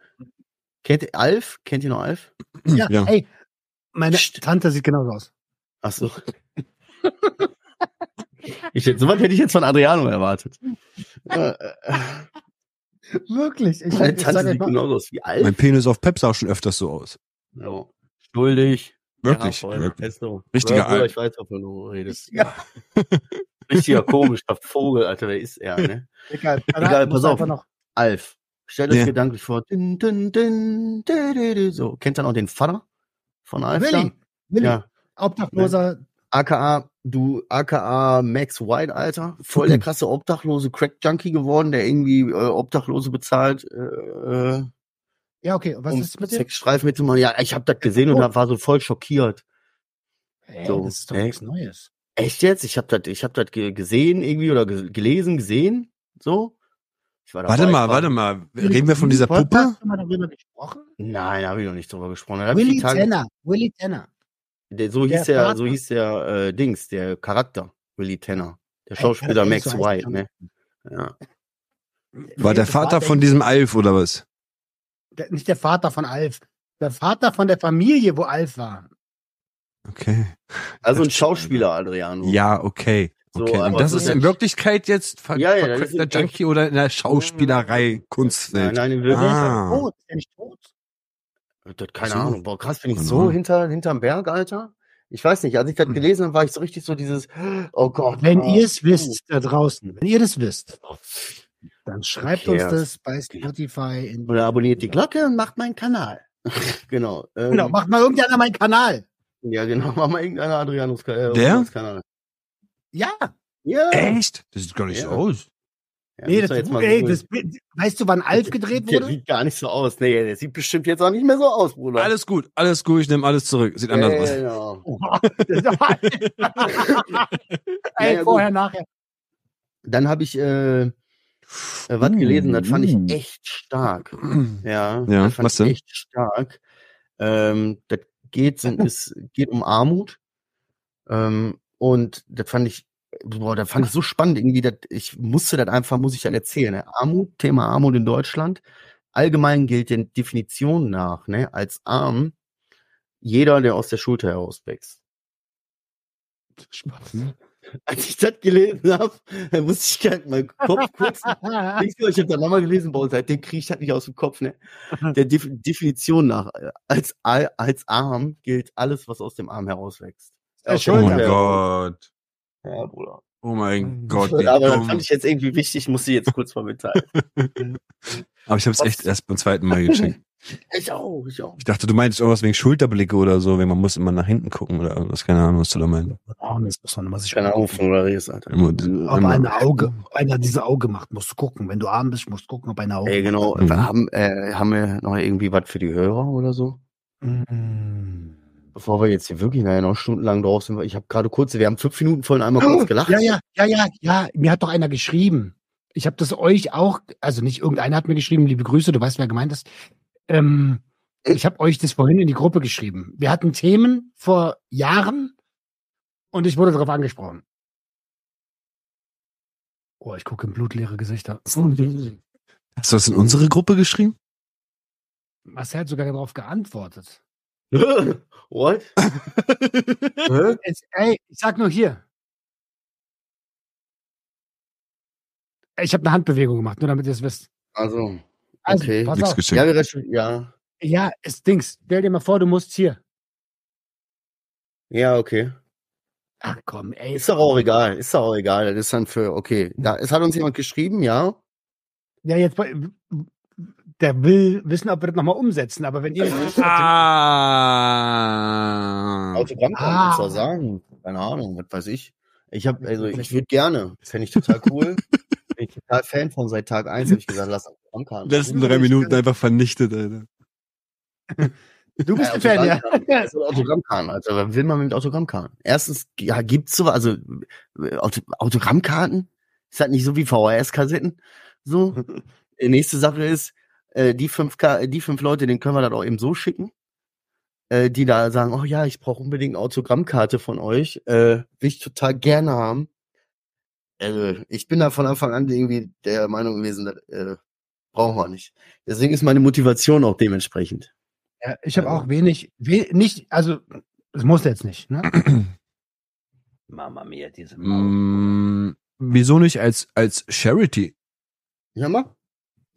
Kennt ihr Alf? Kennt ihr noch Alf? Ja, Ja. ey, meine Psst. Tante sieht genauso aus. Ach so. ich, hätte- sowas hätte ich jetzt von Adriano erwartet. Wirklich. Ich, Meine Tante sieht mal, genauso aus wie Alf. Mein Penis auf Pep sah schon öfters so aus. Ja. Schuldig. Wirklich. Ja. Wirklich. Richtiger Alf. Ich weiß, wovon du redest. Ja. Richtiger komischer Vogel, Alter. Wer ist er, ne? egal, Egal, pass auf. Einfach noch, Alf. Stellt euch Ja. gedanklich vor. Din, din, din, di, di, di, so. Kennt ihr noch den Vater von Alf? Willi. Willi. Ja. Obdachloser. AKA, du, AKA Max White, Alter. Voll der krasse Obdachlose Crack-Junkie geworden, der irgendwie äh, Obdachlose bezahlt, äh, Ja, okay. Was um ist mit dem? Sexstreifen mitzumachen. Ja, ich hab das gesehen und Oh. da war so voll schockiert. Ey, so, das ist doch ey. nichts Neues. Echt jetzt? Ich hab das, ich hab das ge gesehen irgendwie oder ge gelesen, gesehen, so. Ich war Warte mal, warte mal. Reden wir von dieser Puppe? Hast du mal darüber gesprochen? Nein, da habe ich noch nicht drüber gesprochen. Willy Tenner. Willy Tenner. der, so der hieß der, Vater. so hieß der äh, Dings, der Charakter, Willy Tanner. Der Schauspieler ey, Max so White, ne? Ja. War der Vater von diesem Alf oder was? der, nicht der Vater von Alf. Der Vater von der Familie, wo Alf war. Okay. Also ein Schauspieler, Adriano. Ja, okay. So, Okay. aber Und das so ist in Wirklichkeit jetzt ver Ja, ja, in- Junkie oder in der Schauspielerei, Nein, Kunstwelt? nein, in Der ist Wirklichkeit. Ah. tot. Ist der nicht tot? Das, keine So. Ahnung. Boah, krass, bin ich Keine so Ahnung. hinter, hinterm Berg, Alter. Ich weiß nicht, als ich das Hm. gelesen habe, war ich so richtig so dieses, oh Gott. Wenn ah, ihr es wisst, da draußen, wenn ihr das wisst, dann schreibt uns cares? das bei Spotify. In, Oder abonniert die Glocke und macht meinen Kanal. genau. Ähm, genau, macht mal irgendeiner meinen Kanal. Ja, genau. Mach mal irgendeiner Adrianus äh, Der? Adrianus Kanal. Ja, Ja. Echt? Das sieht gar nicht Ja. so aus. Ja, nee, das, jetzt mal ey, das, weißt du, wann Alf gedreht Der wurde? sieht gar nicht so aus. Nee, der sieht bestimmt jetzt auch nicht mehr so aus, Bruder. Alles gut, alles gut, ich nehme alles zurück. Sieht anders aus. Genau. Ey, Ja, ja, vorher, nachher. Dann habe ich äh, äh, was gelesen, das fand ich Mm. echt stark. Ja, Ja, das fand was ich denn? echt stark. Ähm, das geht, sind, es geht um Armut. Ähm, und das fand ich boah, da fand ich so spannend irgendwie, dass ich musste das einfach, muss ich dann erzählen. Ne? Armut, Thema Armut in Deutschland. Allgemein gilt den Definitionen nach, ne, als arm jeder, der aus der Schulter herauswächst. Spannend. Als ich das gelesen habe, musste ich halt meinen Kopf kurz. ich habe dann nochmal gelesen, boah, seitdem kriege ich das nicht aus dem Kopf, ne? Der Def Definition nach, äh, als, als arm gilt alles, was aus dem Arm herauswächst. Äh, Oh Gott. Ja, Bruder. Oh mein Gott. wie Aber das fand ich jetzt irgendwie wichtig, muss ich jetzt kurz mal mitteilen. Aber ich habe es echt erst beim zweiten Mal gecheckt. ich auch, ich auch. Ich dachte, du meintest irgendwas wegen Schulterblicke oder so, wenn man muss immer nach hinten gucken oder irgendwas. Keine Ahnung, was du da meinst. Oh, das muss man immer sich Keine Ahnung, von oder redest, Alter. Immer- Ob immer- ein Auge, ob einer diese Auge macht, musst du gucken. Wenn du arm bist, musst du gucken, ob einer Auge Ey, genau. Mhm. Haben, äh, haben wir noch irgendwie was für die Hörer oder so? Mm. Bevor wir jetzt hier wirklich nachher noch stundenlang drauf sind. Ich habe gerade kurz, wir haben fünf Minuten vorhin einmal kurz gelacht. Ja, ja, ja, ja, ja. Mir hat doch einer geschrieben. Ich habe das euch auch, also nicht irgendeiner hat mir geschrieben, liebe Grüße, du weißt, wer gemeint ist. Ähm, ich habe euch das vorhin in die Gruppe geschrieben. Wir hatten Themen vor Jahren und ich wurde darauf angesprochen. Oh, ich gucke in blutleere Gesichter. Hast du das in unsere Gruppe geschrieben? Marcel hat sogar darauf geantwortet. What? Es, ey, ich sag nur hier. Ich habe eine Handbewegung gemacht, nur damit ihr es wisst. Also, Also, Okay. pass Nix auf. geschickt. ja, wir ja. Ja, es Dings. Stell dir mal vor, du musst hier. Ja, okay. Ach komm, ey. Ist doch auch egal. Ist doch auch egal. Das ist dann für, okay. Da, es hat uns jemand geschrieben, ja. Ja, jetzt, der will wissen, ob wir das nochmal umsetzen, aber wenn ihr. Ah. Autogramm kann Ah. ich doch sagen. Keine Ahnung, was weiß ich. Ich habe, also ich würde gerne. Das fände ich total cool. Bin ich total Fan von seit Tag eins. Habe ich gesagt, lass Autogrammkarten. Letzten drei Minuten einfach vernichtet, Alter. Du bist Ja, ein Fan, ja. Das sind Autogrammkarten, also was will man mit Autogrammkarten? Erstens, ja, gibt's so, also Auto, Autogrammkarten? Ist halt nicht so wie VHS-Kassetten. So. Die nächste Sache ist, äh, die fünf, die fünf Leute, denen können wir das auch eben so schicken. Äh, die da sagen, oh ja, ich brauche unbedingt eine Autogrammkarte von euch. Äh, will ich total gerne haben. Äh, ich bin da von Anfang an irgendwie der Meinung gewesen, das äh, brauchen wir nicht. Deswegen ist meine Motivation auch dementsprechend. ja ich habe auch wenig, we nicht, also, es muss jetzt nicht, ne? Mama mia, diese Mm, wieso nicht als, als Charity? Ja, mal.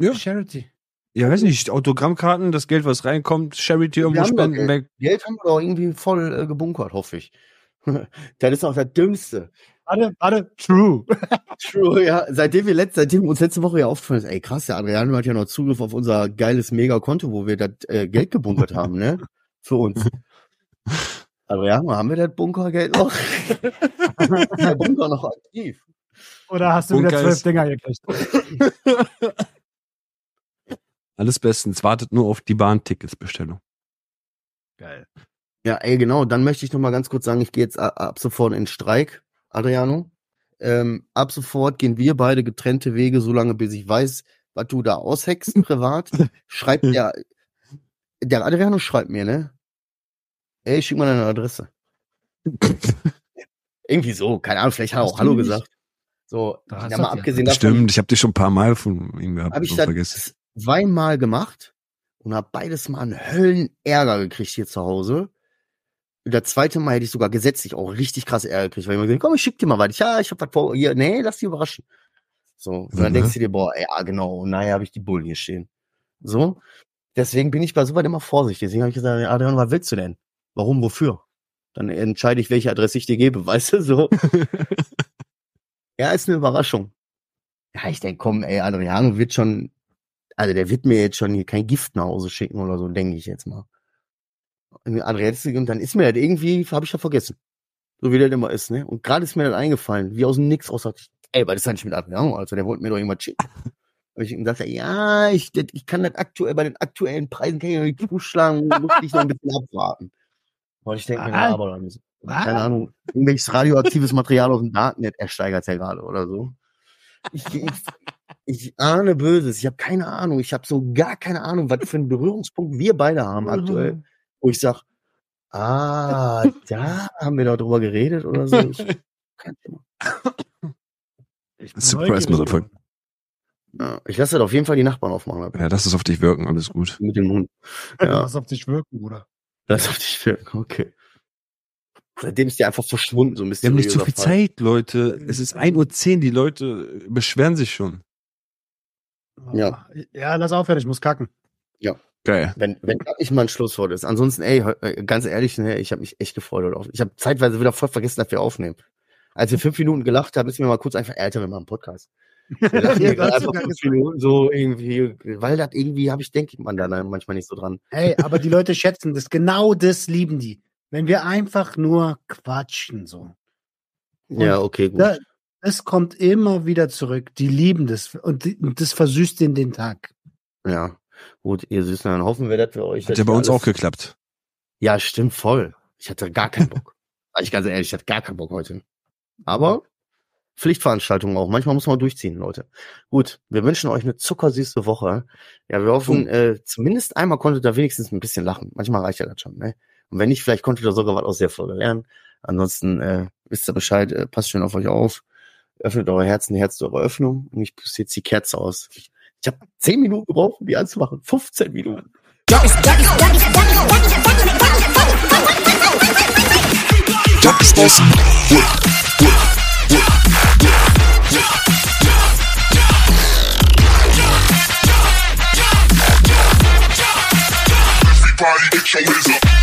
ja. Charity. Ja, weiß nicht, Autogrammkarten, das Geld, was reinkommt, Charity irgendwo spenden, Geld. weg. Geld haben wir doch irgendwie voll äh, gebunkert, hoffe ich. das ist auch das Dümmste. Warte, warte, true. True, ja. Seitdem wir letzt, seitdem uns letzte Woche ja aufgefallen ist, ey krass, der Adriano hat ja noch Zugriff auf unser geiles Mega-Konto, wo wir das äh, Geld gebunkert haben, ne? Für uns. Adriano, haben wir das Bunkergeld noch? ist der Bunker noch aktiv? Oder hast du wieder Bunker zwölf ist- Dinger gekriegt? Alles bestens, wartet nur auf die Bahnticketsbestellung. Geil. Ja, ey, genau. Dann möchte ich noch mal ganz kurz sagen, ich gehe jetzt ab sofort in Streik, Adriano. Ähm, ab sofort gehen wir beide getrennte Wege, solange bis ich weiß, was du da ausheckst privat. Schreibt der, der Adriano schreibt mir, ne? Ey, schick mal deine Adresse. Irgendwie so, keine Ahnung, vielleicht hat er auch Hallo nicht? gesagt. So, Da ja, mal ja. abgesehen davon, Stimmt, ich habe dich schon ein paar Mal von ihm gehabt habe ich das vergessen. Zweimal gemacht und habe beides Mal einen Höllenärger gekriegt hier zu Hause. Und das zweite Mal hätte ich sogar gesetzlich auch richtig krass Ärger gekriegt, weil ich mir gesagt komm, ich schick dir mal was. Ich, Ja, ich hab was vor, hier, nee, lass dich überraschen. So, und dann Mhm. denkst du dir, boah, ja, genau, und nachher habe ich die Bullen hier stehen. So, deswegen bin ich bei sowas immer vorsichtig. Deswegen habe ich gesagt, Adrian, was willst du denn? Warum, wofür? Dann entscheide ich, welche Adresse ich dir gebe, weißt du, so. ja, ist eine Überraschung. Ja, ich denke, komm, ey, Adriano wird schon, also der wird mir jetzt schon hier kein Gift nach Hause schicken oder so, denke ich jetzt mal. Und Adresse, und dann ist mir das irgendwie, habe ich ja vergessen. So wie das immer ist, ne? Und gerade ist mir das eingefallen, wie aus dem Nix aus, dachte ich, ey, was ist denn nicht mit Adriano? Also der wollte mir doch irgendwas schicken. Hab ich ihm gesagt, ja, ich, das- ich kann das aktuell, bei den aktuellen Preisen kann ich noch nicht zuschlagen, muss ich noch ein bisschen abwarten. Und ich denke mir, na, aber dann ist, keine Ahnung, irgendwelches radioaktives Material aus dem Darknet ersteigert ja gerade oder so. Ich, ich, ich ahne Böses. Ich habe keine Ahnung. Ich habe so gar keine Ahnung, was für einen Berührungspunkt wir beide haben aktuell, wo ich sag, ah, da haben wir doch drüber geredet oder so. Ich, Kein Thema. Ich bin Surprise, Motherfucker. Ja, ich lasse halt auf jeden Fall die Nachbarn aufmachen. Ja, lass es auf dich wirken, alles gut. Mit dem Hund. Ja, Lass auf dich wirken, Bruder. lass auf dich wirken. Okay. Seitdem ist die einfach verschwunden, so ein bisschen. Wir haben nicht so viel Zeit, Leute. Es ist 1.10 Uhr, die Leute beschweren sich schon. Ja. Ja, lass aufhören, ich muss kacken. Geil. Wenn, wenn nicht mal ein Schlusswort ist. Ansonsten, ey, äh, ganz ehrlich, ne, ich habe mich echt gefreut. Auf. Ich habe zeitweise wieder voll vergessen, dass wir aufnehmen. Als wir fünf Minuten gelacht haben, ist mir mal kurz einfach, ey, Alter, wir machen einen Podcast. Wir lachen Ja, hier gerade Gott sei einfach Dank fünf ist- Minuten so irgendwie, weil das irgendwie habe ich, denke man da dann manchmal nicht so dran. Hey, aber die Leute schätzen das. Genau das lieben die. Wenn wir einfach nur quatschen, so. Und Ja, okay, gut. Da, es kommt immer wieder zurück. Die lieben das. Und, die, und das versüßt ihnen den Tag. Ja, gut, ihr Süßen, dann hoffen wir, dass wir euch. Hat das ja bei uns alles- auch geklappt. Ja, stimmt voll. Ich hatte gar keinen Bock. Ich ganz ehrlich, ich hatte gar keinen Bock heute. Aber Pflichtveranstaltungen auch. Manchmal muss man durchziehen, Leute. Gut, wir wünschen euch eine zuckersüße Woche. Ja, wir hoffen, äh, zumindest einmal konntet ihr wenigstens ein bisschen lachen. Manchmal reicht ja das schon, ne? Und wenn nicht, vielleicht konntet ihr sogar was aus der Folge lernen. Ansonsten äh, wisst ihr Bescheid, äh, passt schön auf euch auf. Öffnet eure Herzen, die Herz eure Öffnung. Und ich puste jetzt die Kerze aus. Ich, habe zehn Minuten gebraucht, um die anzumachen. 15 Minuten. Everybody get your hands up.